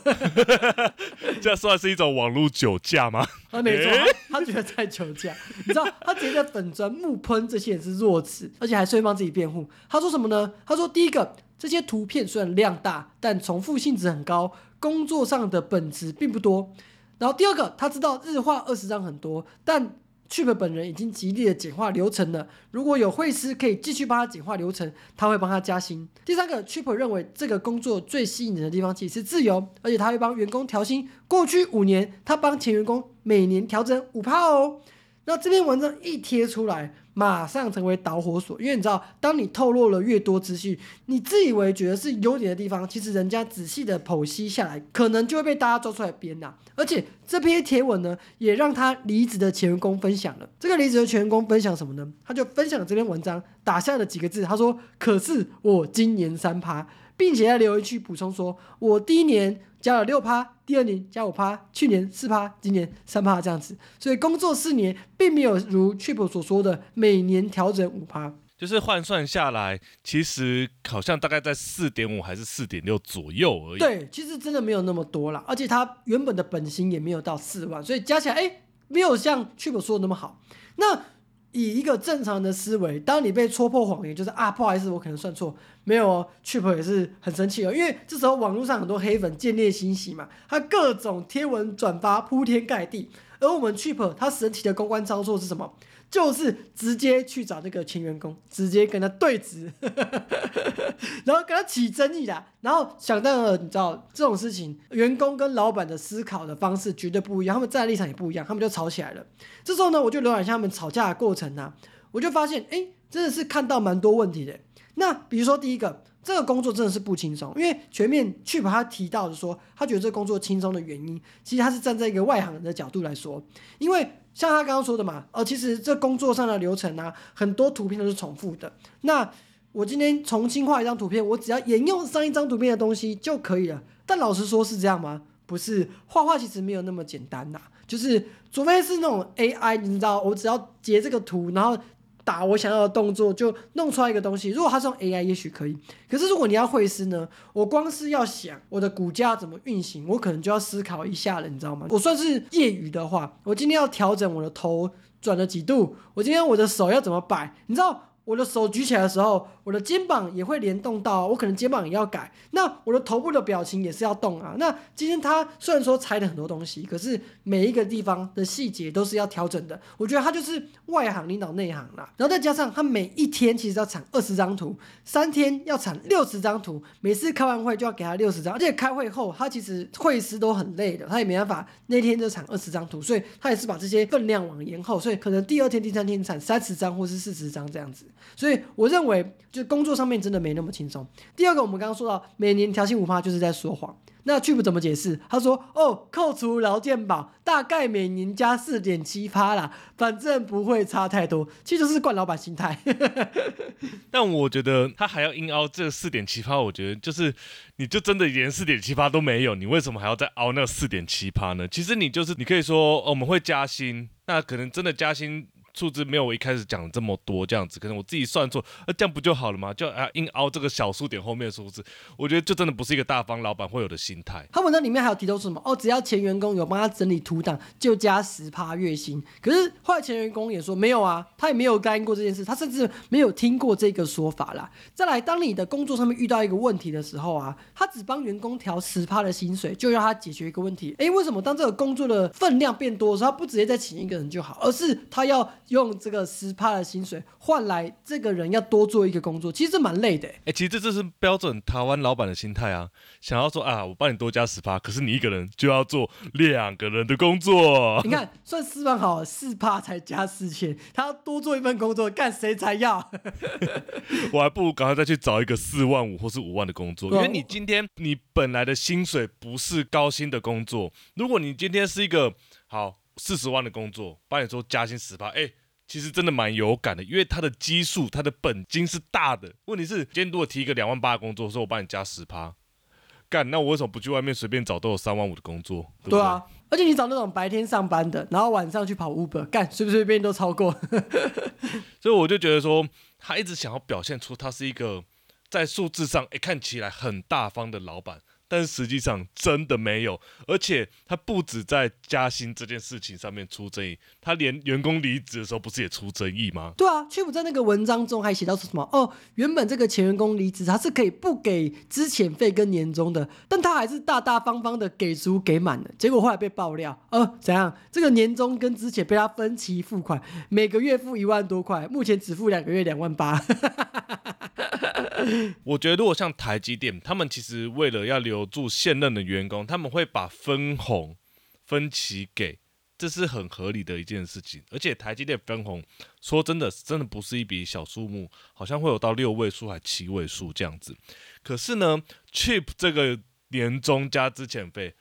这算是一种网络酒驾吗？啊，没错，他觉得在酒驾。你知道他直接在粉砖木喷这些人是弱智，而且还顺便帮自己辩护。他说什么呢？他说第一个，这些图片虽然量大，但重复性质很高，工作上的本质并不多。然后第二个，他知道日化二十张很多，但。Chip 本人已经极力的简化流程了。如果有会师可以继续帮他简化流程，他会帮他加薪。第三个，Chip 认为这个工作最吸引人的地方其实是自由，而且他会帮员工调薪。过去五年，他帮前员工每年调整五趴哦。那这篇文章一贴出来。马上成为导火索，因为你知道，当你透露了越多资讯，你自以为觉得是优点的地方，其实人家仔细的剖析下来，可能就会被大家抓出来编呐。而且这篇贴文呢，也让他离职的前员工分享了。这个离职的前员工分享什么呢？他就分享这篇文章，打下了几个字，他说：“可是我今年三趴。”并且在留言区补充说：“我第一年。”加了六趴，第二年加五趴，去年四趴，今年三趴这样子，所以工作四年并没有如 Triple 所说的每年调整五趴，就是换算下来，其实好像大概在四点五还是四点六左右而已。对，其实真的没有那么多啦，而且他原本的本薪也没有到四万，所以加起来，哎，没有像 Triple 说的那么好。那以一个正常的思维，当你被戳破谎言，就是啊，不好意思，我可能算错，没有哦。Chip 也是很生气哦，因为这时候网络上很多黑粉见猎欣喜嘛，他各种贴文转发铺天盖地，而我们 Chip 他神奇的公关操作是什么？就是直接去找那个前员工，直接跟他对质，然后跟他起争议啦。然后想到了，你知道这种事情，员工跟老板的思考的方式绝对不一样，他们站立场也不一样，他们就吵起来了。这时候呢，我就浏览一下他们吵架的过程啊，我就发现，哎，真的是看到蛮多问题的。那比如说第一个。这个工作真的是不轻松，因为全面去把他提到的说，他觉得这工作轻松的原因，其实他是站在一个外行人的角度来说，因为像他刚刚说的嘛，呃，其实这工作上的流程啊，很多图片都是重复的。那我今天重新画一张图片，我只要沿用上一张图片的东西就可以了。但老实说，是这样吗？不是，画画其实没有那么简单呐，就是除非是那种 AI，你知道，我只要截这个图，然后。打我想要的动作就弄出来一个东西。如果他是用 AI，也许可以。可是如果你要会师呢？我光是要想我的骨架怎么运行，我可能就要思考一下了，你知道吗？我算是业余的话，我今天要调整我的头转了几度，我今天我的手要怎么摆，你知道？我的手举起来的时候，我的肩膀也会联动到，我可能肩膀也要改。那我的头部的表情也是要动啊。那今天他虽然说拆了很多东西，可是每一个地方的细节都是要调整的。我觉得他就是外行领导内行啦。然后再加上他每一天其实要产二十张图，三天要产六十张图，每次开完会就要给他六十张。而且开会后他其实会师都很累的，他也没办法那天就产二十张图，所以他也是把这些分量往延后，所以可能第二天、第三天产三十张或是四十张这样子。所以我认为，就工作上面真的没那么轻松。第二个，我们刚刚说到每年调薪五趴，就是在说谎。那 Chip 怎么解释？他说：“哦，扣除劳健保，大概每年加四点七趴啦，反正不会差太多。”其实就是惯老板心态。但我觉得他还要硬凹这四点七趴，我觉得就是你就真的连四点七趴都没有，你为什么还要再凹那四点七趴呢？其实你就是你可以说我们会加薪，那可能真的加薪。数字没有我一开始讲这么多，这样子可能我自己算错，那这样不就好了吗？就啊硬凹这个小数点后面的数字，我觉得就真的不是一个大方老板会有的心态。他文章里面还有提到什么？哦，只要前员工有帮他整理图档，就加十趴月薪。可是后来前员工也说没有啊，他也没有答应过这件事，他甚至没有听过这个说法啦。再来，当你的工作上面遇到一个问题的时候啊，他只帮员工调十趴的薪水，就要他解决一个问题。诶，为什么当这个工作的分量变多的时候，他不直接再请一个人就好，而是他要用这个十趴的薪水换来这个人要多做一个工作，其实蛮累的欸。哎、其实这就是标准台湾老板的心态啊，想要说啊，我帮你多加十趴，可是你一个人就要做两个人的工作你。看，算四万好了，四趴才加四千，他要多做一份工作，干谁才要？我还不如赶快再去找一个四万五或是五万的工作，因为你今天你本来的薪水不是高薪的工作，如果你今天是一个好四十万的工作，帮你说加薪十趴，哎。其实真的蛮有感的，因为他的基数、他的本金是大的。问题是，今天如果提一个两万八的工作，说我帮你加十趴，干，那我为什么不去外面随便找都有三万五的工作？对对对啊，而且你找那种白天上班的，然后晚上去跑 Uber，干随不随便都超过。所以我就觉得说，他一直想要表现出他是一个在数字上诶看起来很大方的老板，但实际上真的没有。而且他不止在加薪这件事情上面出争议，他连员工离职的时候不是也出争议吗？对啊，却不在那个文章中还写到说什么？哦，原本这个前员工离职，他是可以不给资遣费跟年终的，但他还是大大方方的给足给满了。结果后来被爆料，呃，怎样？这个年终跟资遣被他分期付款，每个月付一万多块，目前只付两个月两万八。我觉得如果像台积电，他们其实为了要留住现任的员工，他们会把分红分期给，这是很合理的一件事情。而且台积电分红，说真的，真的不是一笔小数目，好像会有到六位数还七位数这样子。可是呢，Chip 这个年终加资遣费，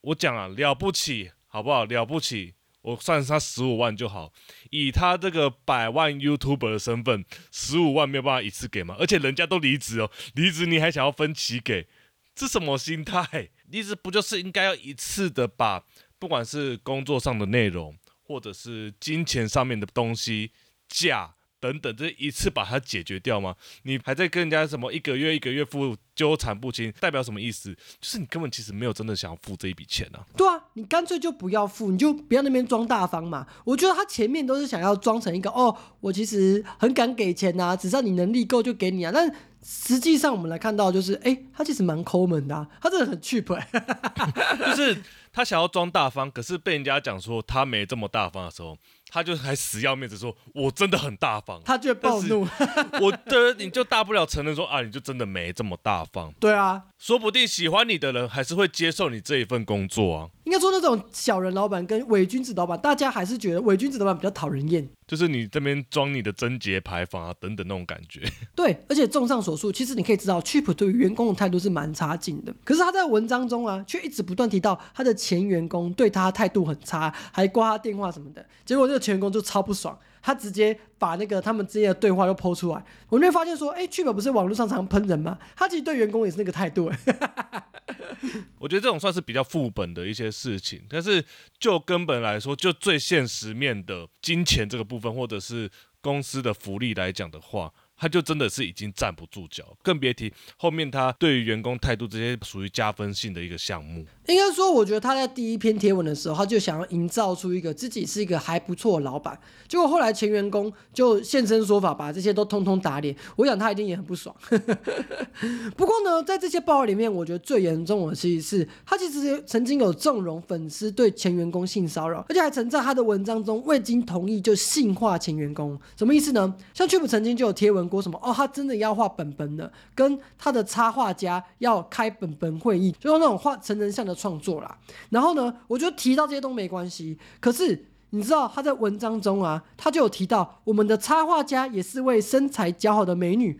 我讲啊，了不起，好不好？了不起。我算他十五万就好，以他这个百万 YouTuber 的身份，十五万没有办法一次给吗？而且人家都离职哦，离职你还想要分期给，这什么心态？离职不就是应该要一次的把不管是工作上的内容，或者是金钱上面的东西、价等等，这一次把它解决掉吗？你还在跟人家什么一个月一个月付纠缠不清，代表什么意思？就是你根本其实没有真的想要付这一笔钱啊。对啊，你干脆就不要付，你就不要那边装大方嘛。我觉得他前面都是想要装成一个哦，我其实很敢给钱呐、只要你能力够就给你啊。但实际上我们来看到，就是哎，他其实蛮抠门的、啊，他真的很 cheap 哎、就是他想要装大方，可是被人家讲说他没这么大方的时候，他就还死要面子说，我真的很大方。他就会暴怒。我的你就大不了承认说啊，你就真的没这么大方，对啊，说不定喜欢你的人还是会接受你这一份工作啊。应该说那种小人老板跟伪君子老板，大家还是觉得伪君子老板比较讨人厌。就是你这边装你的贞洁牌坊啊，等等那种感觉。对，而且综上所述，其实你可以知道，Chip 对于员工的态度是蛮差劲的。可是他在文章中啊，却一直不断提到他的前员工对他态度很差，还挂他电话什么的。结果这个前员工就超不爽，他直接把那个他们之间的对话又剖出来。我就会发现说，哎剧本不是网络上常喷人吗？他其实对员工也是那个态度。我觉得这种算是比较副本的一些事情，但是就根本来说，就最现实面的金钱这个部分，或者是公司的福利来讲的话，他就真的是已经站不住脚，更别提后面他对于员工态度这些属于加分性的一个项目。应该说，我觉得他在第一篇贴文的时候，他就想要营造出一个自己是一个还不错的老板。结果后来前员工就现身说法，把这些都通通打脸。我想他一定也很不爽。不过呢，在这些报道里面，我觉得最严重的其实是他其实曾经有纵容粉丝对前员工性骚扰，而且还曾在他的文章中未经同意就性化前员工。什么意思呢？像 Chip 曾经就有贴文过什么哦，他真的要画本本的，跟他的插画家要开本本会议，就是那种画成人像的创作啦。然后呢，我觉得提到这些都没关系，可是。你知道他在文章中啊，他就有提到我们的插画家也是位身材姣好的美女，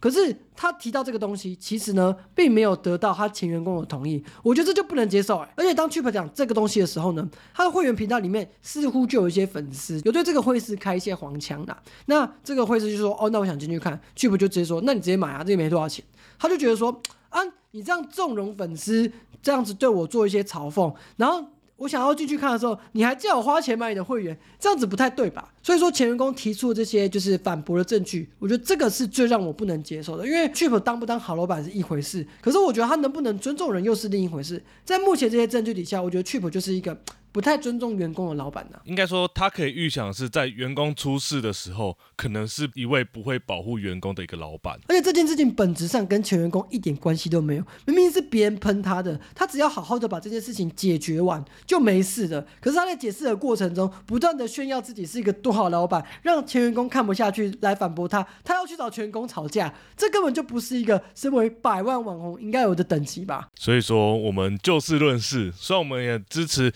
可是他提到这个东西，其实呢，并没有得到他前员工的同意，我觉得这就不能接受哎。而且当 Chip 讲这个东西的时候呢，他的会员频道里面似乎就有一些粉丝有对这个会师开一些黄腔啦。那这个会师就说：“哦，那我想进去看。”Chip 就直接说：“那你直接买啊，这个没多少钱。”他就觉得说：“啊，你这样纵容粉丝，这样子对我做一些嘲讽，然后。”我想要进去看的时候，你还叫我花钱买你的会员，这样子不太对吧？所以说前员工提出的这些就是反驳的证据，我觉得这个是最让我不能接受的。因为 Chip 当不当好老板是一回事，可是我觉得他能不能尊重人又是另一回事。在目前这些证据底下，我觉得 Chip 就是一个不太尊重员工的老板呢、应该说，他可以预想是在员工出事的时候，可能是一位不会保护员工的一个老板。而且这件事情本质上跟前员工一点关系都没有，明明是别人喷他的，他只要好好的把这件事情解决完就没事的。可是他在解释的过程中，不断的炫耀自己是一个多好老板，让前员工看不下去来反驳他，他要去找全员工吵架，这根本就不是一个身为百万网红应该有的等级吧？所以说，我们就事论事。虽然我们也支持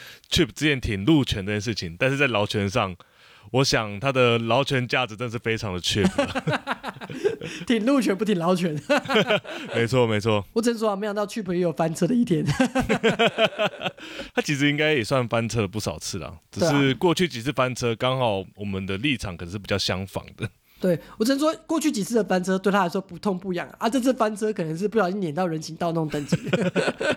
Chip 之前挺路权这件事情，但是在劳权上，我想他的劳权价值真是非常的 Chip。挺路权不挺劳权，没错，没错，我只能说啊，没想到去朋友有翻车的一天。他其实应该也算翻车了不少次了，只是过去几次翻车刚好我们的立场可能是比较相仿的。对我只能说，过去几次的翻车对他来说不痛不痒啊，这次翻车可能是不小心碾到人行道那种等级。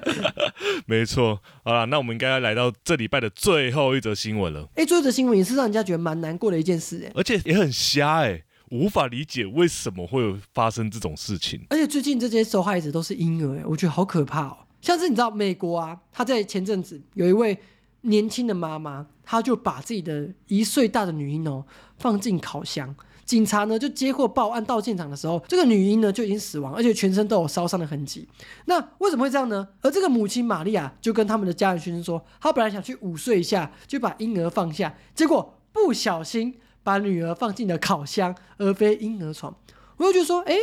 没错，好了，那我们应该要来到这礼拜的最后一则新闻了，哎，最后的新闻也是让人家觉得蛮难过的一件事，哎。而且也很瞎哎、无法理解为什么会有发生这种事情。而且最近这些受害者都是婴儿，哎，我觉得好可怕哦。像是你知道美国啊，他在前阵子有一位年轻的妈妈，她就把自己的一岁大的女婴哦放进烤箱。警察呢就接获报案到现场的时候，这个女婴呢就已经死亡，而且全身都有烧伤的痕迹。那为什么会这样呢？而这个母亲玛利亚就跟他们的家人宣称说，她本来想去午睡一下，就把婴儿放下，结果不小心把女儿放进了烤箱，而非婴儿床。我就觉得说，哎，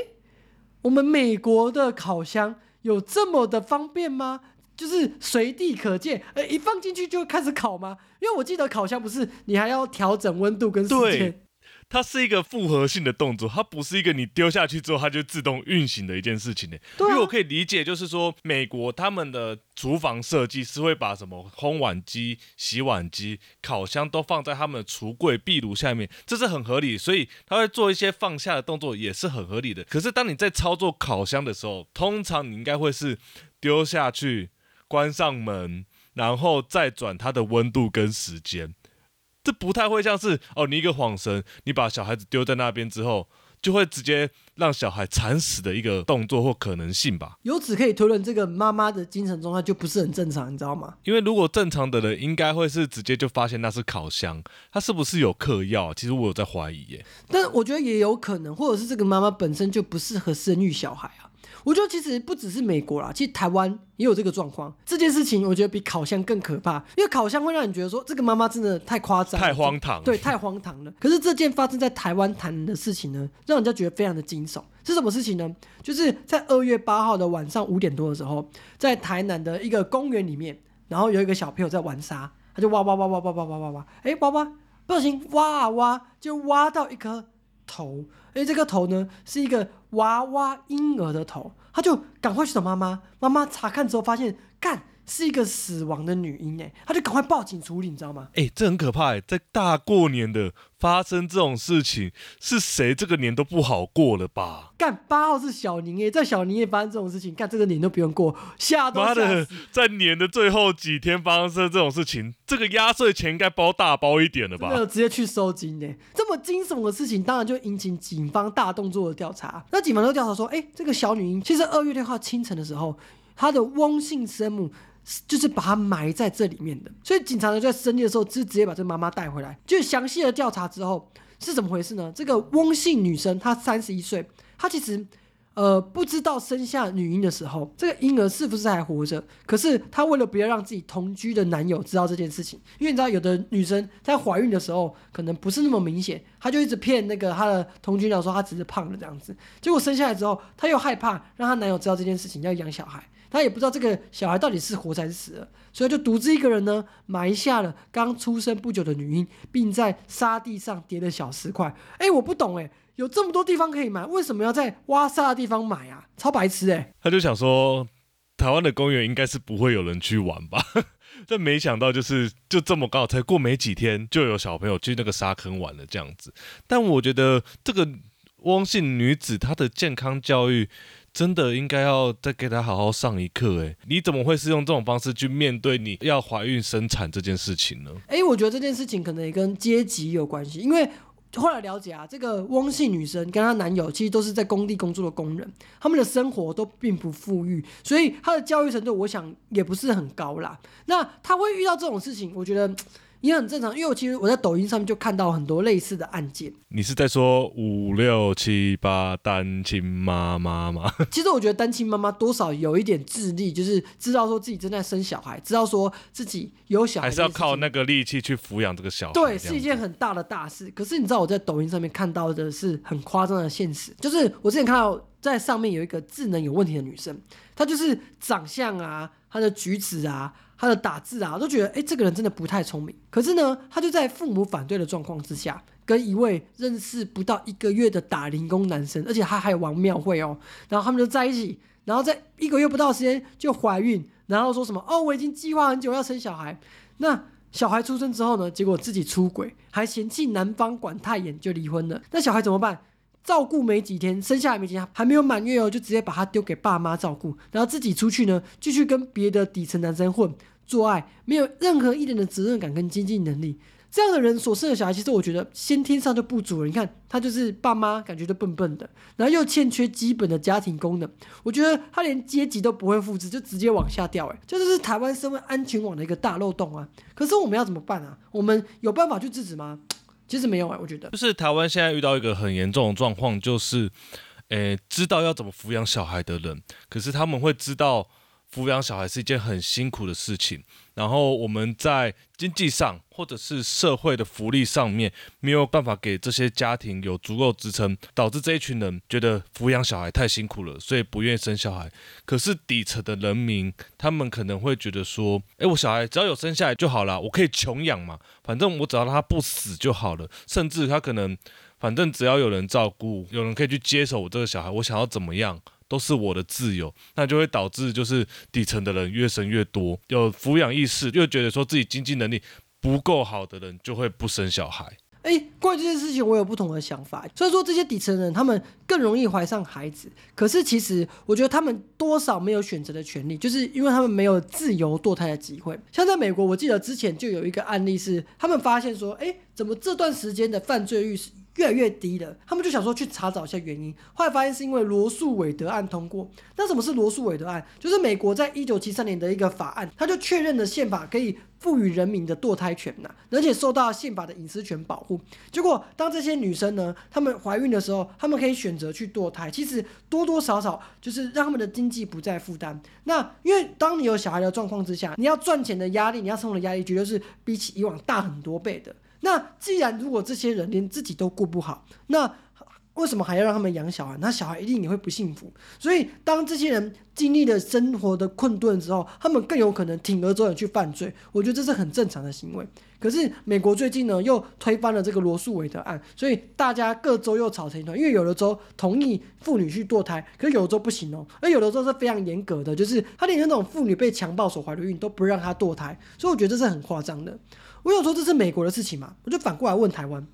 我们美国的烤箱有这么的方便吗？就是随地可见，呃，一放进去就开始烤吗？因为我记得烤箱不是你还要调整温度跟时间，它是一个复合性的动作，它不是一个你丢下去之后它就自动运行的一件事情呢。因为我可以理解，就是说美国他们的厨房设计是会把什么烘碗机、洗碗机、烤箱都放在他们的橱柜、壁炉下面，这是很合理，所以他会做一些放下的动作，也是很合理的。可是当你在操作烤箱的时候，通常你应该会是丢下去，关上门，然后再转它的温度跟时间。这不太会像是哦，你一个晃神，你把小孩子丢在那边之后，就会直接让小孩惨死的一个动作或可能性吧。由此可以推论，这个妈妈的精神状态就不是很正常，你知道吗？因为如果正常的人，应该会是直接就发现那是烤箱，他是不是有嗑药？其实我有在怀疑耶。但我觉得也有可能，或者是这个妈妈本身就不适合生育小孩啊。我觉得其实不只是美国啦，其实台湾也有这个状况。这件事情我觉得比烤箱更可怕，因为烤箱会让你觉得说这个妈妈真的太夸张、太荒唐对，太荒唐了。可是这件发生在台湾谈的事情呢，让人家觉得非常的惊悚。是什么事情呢？就是在二月八号的晚上五点多的时候，在台南的一个公园里面，然后有一个小朋友在玩沙，他就挖挖挖挖挖挖挖挖挖，哎，挖挖不小心挖啊挖，就挖到一颗头，哎这个头呢是一个娃娃婴儿的头，他就赶快去找妈妈，妈妈查看之后发现，干是一个死亡的女婴，哎，他就赶快报警处理，你知道吗？哎，这很可怕哎，在大过年的发生这种事情，是谁这个年都不好过了吧？干八号是小宁耶，在小宁也发生这种事情，干这个年都不用过，吓都吓妈的死。，在年的最后几天发生这种事情，这个压岁钱应该包大包一点了吧？真的直接去收金呢，这么惊悚的事情，当然就引起警方大动作的调查。那警方就调查说，哎、这个小女婴其实二月六号清晨的时候，她的翁姓生母就是把她埋在这里面的，所以警察呢在深夜的时候，就直接把这妈妈带回来。就详细的调查之后是怎么回事呢？这个翁姓女生她三十一岁，她其实。呃，不知道生下女婴的时候，这个婴儿是不是还活着？可是她为了不要让自己同居的男友知道这件事情，因为你知道有的女生在怀孕的时候可能不是那么明显，她就一直骗那个她的同居男友说她只是胖了这样子。结果生下来之后，她又害怕让她男友知道这件事情，要养小孩，他也不知道这个小孩到底是活还是死了，所以就独自一个人呢埋下了刚出生不久的女婴，并在沙地上叠了小石块。哎，我不懂哎。有这么多地方可以买，为什么要在挖沙的地方买啊？超白痴哎、他就想说，台湾的公园应该是不会有人去玩吧？但没想到就是就这么高，才过没几天，就有小朋友去那个沙坑玩了这样子。但我觉得这个汪姓女子她的健康教育。真的应该要再给她好好上一课诶，你怎么会是用这种方式去面对你要怀孕生产这件事情呢？哎、我觉得这件事情可能也跟阶级有关系，因为后来了解啊，这个翁姓女生跟她男友其实都是在工地工作的工人，他们的生活都并不富裕，所以她的教育程度我想也不是很高啦。那她会遇到这种事情，我觉得。也很正常，因为我其实我在抖音上面就看到很多类似的案件。你是在说五六七八单亲妈妈吗？其实我觉得单亲妈妈多少有一点智力，就是知道说自己正在生小孩，知道说自己有小孩，还是要靠那个力气去抚养这个小孩。对，是一件很大的大事。可是你知道我在抖音上面看到的是很夸张的现实，就是我之前看到在上面有一个智能有问题的女生，她就是长相啊，她的举止啊。他的打字啊，都觉得哎，这个人真的不太聪明。可是呢，他就在父母反对的状况之下，跟一位认识不到一个月的打零工男生，而且他还玩庙会哦，然后他们就在一起，然后在一个月不到时间就怀孕，然后说什么哦，我已经计划很久要生小孩。那小孩出生之后呢，结果自己出轨，还嫌弃男方管太严，就离婚了。那小孩怎么办？照顾没几天，生下来没几天，还没有满月哦，就直接把他丢给爸妈照顾，然后自己出去呢，继续跟别的底层男生混做爱，没有任何一点的责任感跟经济能力。这样的人所生的小孩，其实我觉得先天上就不足了。你看他就是爸妈感觉都笨笨的，然后又欠缺基本的家庭功能，我觉得他连阶级都不会复制，就直接往下掉。哎，这就是台湾身为安全网的一个大漏洞啊！可是我们要怎么办啊？我们有办法去制止吗？其实没有啊，我觉得就是台湾现在遇到一个很严重的状况，就是，诶，知道要怎么抚养小孩的人，可是他们会知道。抚养小孩是一件很辛苦的事情，然后我们在经济上或者是社会的福利上面没有办法给这些家庭有足够支撑，导致这一群人觉得抚养小孩太辛苦了，所以不愿意生小孩。可是底层的人民，他们可能会觉得说，诶，我小孩只要有生下来就好了，我可以穷养嘛，反正我只要他不死就好了，甚至他可能，反正只要有人照顾，有人可以去接手我这个小孩，我想要怎么样？都是我的自由，那就会导致就是底层的人越生越多，有抚养意识又觉得说自己经济能力不够好的人就会不生小孩。哎，关于这件事情，我有不同的想法。所以说，这些底层人他们更容易怀上孩子，可是其实我觉得他们多少没有选择的权利，就是因为他们没有自由堕胎的机会。像在美国，我记得之前就有一个案例是，他们发现说，哎，怎么这段时间的犯罪率是？越来越低了，他们就想说去查找一下原因，后来发现是因为罗素韦德案通过。那什么是罗素韦德案？就是美国在一九七三年的一个法案，他就确认了宪法可以赋予人民的堕胎权呐，而且受到宪法的隐私权保护。结果当这些女生呢，她们怀孕的时候，她们可以选择去堕胎，其实多多少少就是让他们的经济不再负担。那因为当你有小孩的状况之下，你要赚钱的压力，你要生活的压力，绝对是比起以往大很多倍的。那既然如果这些人连自己都过不好，那为什么还要让他们养小孩？那小孩一定也会不幸福。所以当这些人经历了生活的困顿之后，他们更有可能铤而走险去犯罪。我觉得这是很正常的行为。可是美国最近呢又推翻了这个罗素韦德案，所以大家各州又吵成一团。因为有的州同意妇女去堕胎，可是有的州不行哦。而有的州是非常严格的，就是他连那种妇女被强暴所怀的孕都不让她堕胎。所以我觉得这是很夸张的。我有说这是美国的事情嘛？我就反过来问台湾，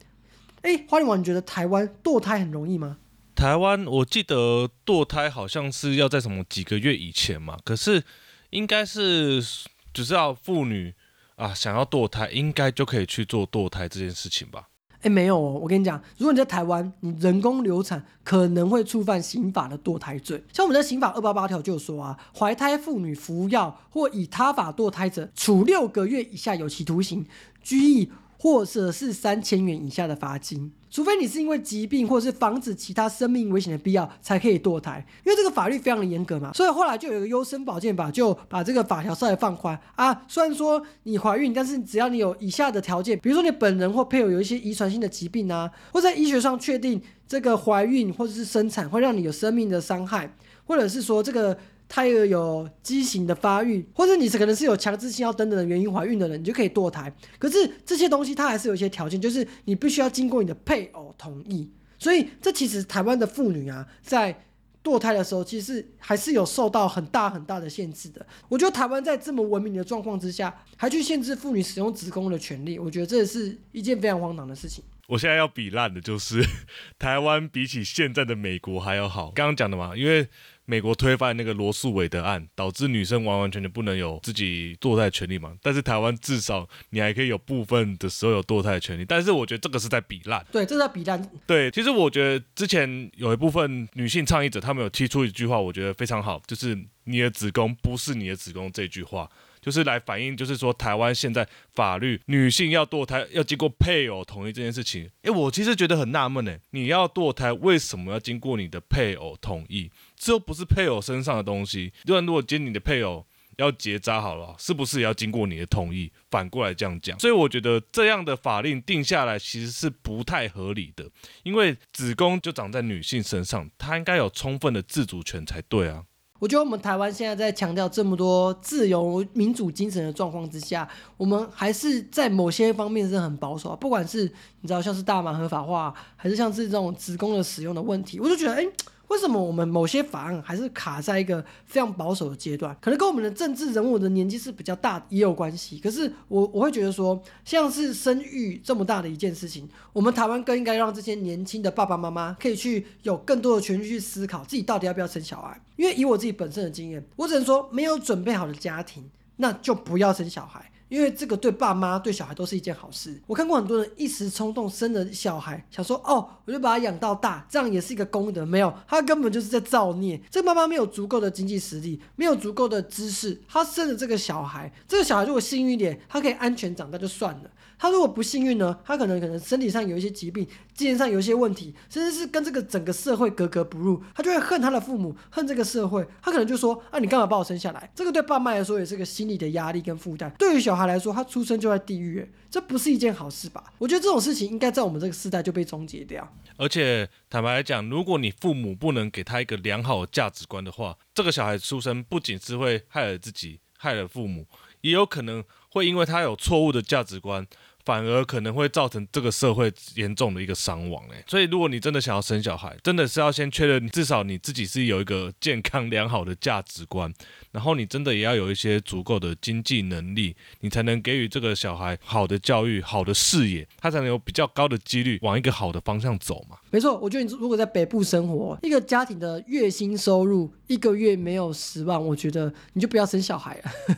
哎，花莲王，你觉得台湾堕胎很容易吗？台湾我记得堕胎好像是要在什么几个月以前嘛，可是应该是只要妇女啊想要堕胎，应该就可以去做堕胎这件事情吧？哎，没有哦，我跟你讲，如果你在台湾，你人工流产可能会触犯刑法的堕胎罪。像我们的刑法二八八条就说啊，怀胎妇女服药或以他法堕胎者，处六个月以下有期徒刑、拘役。或者是三千元以下的罚金，除非你是因为疾病或者是防止其他生命危险的必要才可以堕胎，因为这个法律非常的严格嘛。所以后来就有一个优生保健法，就把这个法条稍微放宽啊。虽然说你怀孕，但是只要你有以下的条件，比如说你本人或配偶有一些遗传性的疾病啊，或在医学上确定这个怀孕或者是生产会让你有生命的伤害，或者是说这个。胎儿有畸形的发育，或者你是可能是有强制性要等等的原因怀孕的人，你就可以堕胎。可是这些东西它还是有一些条件，就是你必须要经过你的配偶同意。所以这其实台湾的妇女啊，在堕胎的时候，其实还是有受到很大很大的限制的。我觉得台湾在这么文明的状况之下，还去限制妇女使用子宫的权利，我觉得这是一件非常荒唐的事情。我现在要比烂的就是 台湾比起现在的美国还要好。刚刚讲的嘛，因为美国推翻那个罗素韦德案，导致女生完完全全不能有自己堕胎权利嘛。但是台湾至少你还可以有部分的时候有堕胎权利。但是我觉得这个是在比烂。对，这是在比烂。对，其实我觉得之前有一部分女性倡议者，他们有提出一句话，我觉得非常好，就是你的子宫不是你的子宫这句话。就是来反映，就是说台湾现在法律女性要堕胎要经过配偶同意这件事情。诶，我其实觉得很纳闷诶，你要堕胎为什么要经过你的配偶同意？这又不是配偶身上的东西。就如果今天你的配偶要结扎好了，是不是也要经过你的同意？反过来这样讲，所以我觉得这样的法令定下来其实是不太合理的，因为子宫就长在女性身上，她应该有充分的自主权才对啊。我觉得我们台湾现在在强调这么多自由民主精神的状况之下，我们还是在某些方面是很保守啊。不管是你知道像是大麻合法化，还是像是这种子宫的使用的问题，我就觉得，哎。为什么我们某些法案还是卡在一个非常保守的阶段？可能跟我们的政治人物的年纪是比较大也有关系。可是我我会觉得说，像是生育这么大的一件事情，我们台湾更应该让这些年轻的爸爸妈妈可以去有更多的权利去思考自己到底要不要生小孩。因为以我自己本身的经验，我只能说，没有准备好的家庭，那就不要生小孩。因为这个对爸妈对小孩都是一件好事。我看过很多人一时冲动生了小孩，想说哦，我就把他养到大，这样也是一个功德。没有，他根本就是在造孽。这个妈妈没有足够的经济实力，没有足够的知识，他生了这个小孩，这个小孩如果幸运一点，他可以安全长大就算了。他如果不幸运呢？他可能可能身体上有一些疾病，精神上有一些问题，甚至是跟这个整个社会格格不入，他就会恨他的父母，恨这个社会。他可能就说：啊，你干嘛把我生下来？这个对爸妈来说也是个心理的压力跟负担。对于小孩来说，他出生就在地狱，这不是一件好事吧？我觉得这种事情应该在我们这个时代就被终结掉。而且坦白来讲，如果你父母不能给他一个良好的价值观的话，这个小孩出生不仅是会害了自己，害了父母，也有可能会因为他有错误的价值观。反而可能会造成这个社会严重的一个伤亡哎，所以如果你真的想要生小孩，真的是要先确认至少你自己是有一个健康良好的价值观，然后你真的也要有一些足够的经济能力，你才能给予这个小孩好的教育、好的视野，他才能有比较高的几率往一个好的方向走嘛。没错，我觉得你如果在北部生活，一个家庭的月薪收入一个月没有十万，我觉得你就不要生小孩了。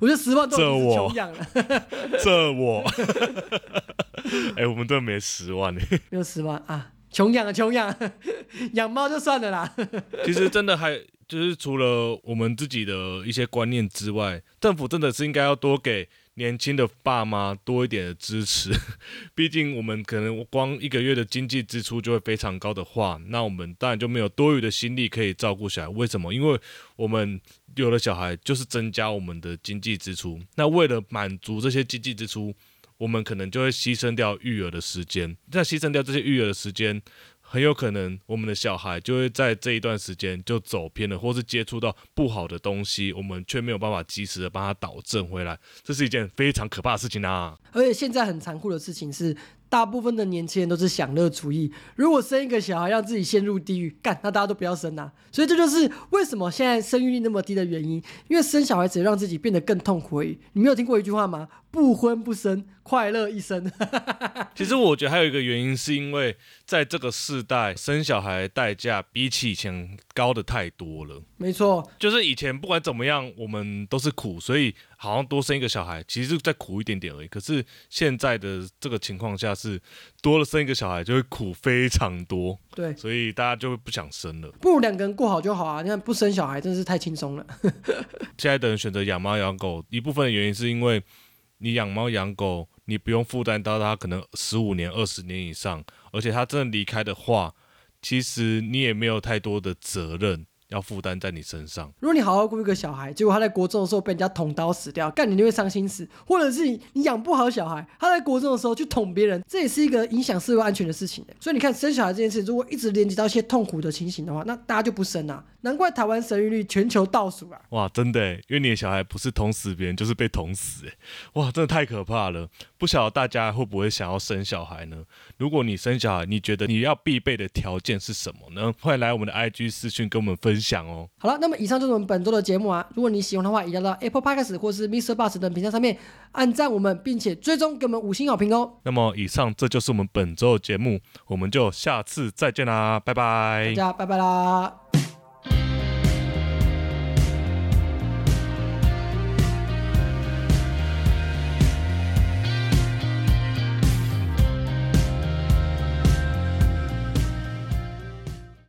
我觉得十万都是穷养了，这我，哎，我们这没十万呢，没有十万啊，穷养啊，穷养，养猫就算了啦。其实真的还就是除了我们自己的一些观念之外，政府真的是应该要多给。年轻的爸妈多一点的支持，毕竟我们可能光一个月的经济支出就会非常高的话，那我们当然就没有多余的心力可以照顾小孩。为什么？因为我们有了小孩就是增加我们的经济支出，那为了满足这些经济支出，我们可能就会牺牲掉育儿的时间。那牺牲掉这些育儿的时间。很有可能我们的小孩就会在这一段时间就走偏了，或是接触到不好的东西，我们却没有办法及时的帮他导正回来，这是一件非常可怕的事情啊！而且现在很残酷的事情是。大部分的年轻人都是享乐主义，如果生一个小孩让自己陷入地狱，干那大家都不要生呐。所以这就是为什么现在生育率那么低的原因，因为生小孩只让自己变得更痛苦而已。你没有听过一句话吗？不婚不生，快乐一生。其实我觉得还有一个原因，是因为在这个世代生小孩代价比起以前高的太多了。没错，就是以前不管怎么样，我们都是苦，所以。好像多生一个小孩，其实再苦一点点而已。可是现在的这个情况下是多了生一个小孩就会苦非常多，对，所以大家就会不想生了。不如两个人过好就好啊！你看不生小孩真是太轻松了。现在的人选择养猫养狗，一部分的原因是因为你养猫养狗，你不用负担到它可能十五年、二十年以上，而且它真的离开的话，其实你也没有太多的责任。要负担在你身上。如果你好好顾一个小孩，结果他在国中的时候被人家捅刀死掉，干你就会伤心死；或者是你养不好小孩，他在国中的时候去捅别人，这也是一个影响社会安全的事情。所以你看，生小孩这件事，如果一直连接到一些痛苦的情形的话，那大家就不生啊。难怪台湾生育率全球倒数啊！哇，真的耶，因为你的小孩不是捅死别人，就是被捅死，哎，哇，真的太可怕了。不晓得大家会不会想要生小孩呢？如果你生小孩，你觉得你要必备的条件是什么呢？欢迎来我们的 IG 私讯跟我们分享哦。好了，那么以上就是我们本周的节目啊。如果你喜欢的话，也要到 Apple Podcast 或是 Mr. Bus 等平台上面按赞我们，并且追踪给我们五星好评哦。那么以上这就是我们本周的节目，我们就下次再见啦，拜拜大。家拜拜啦！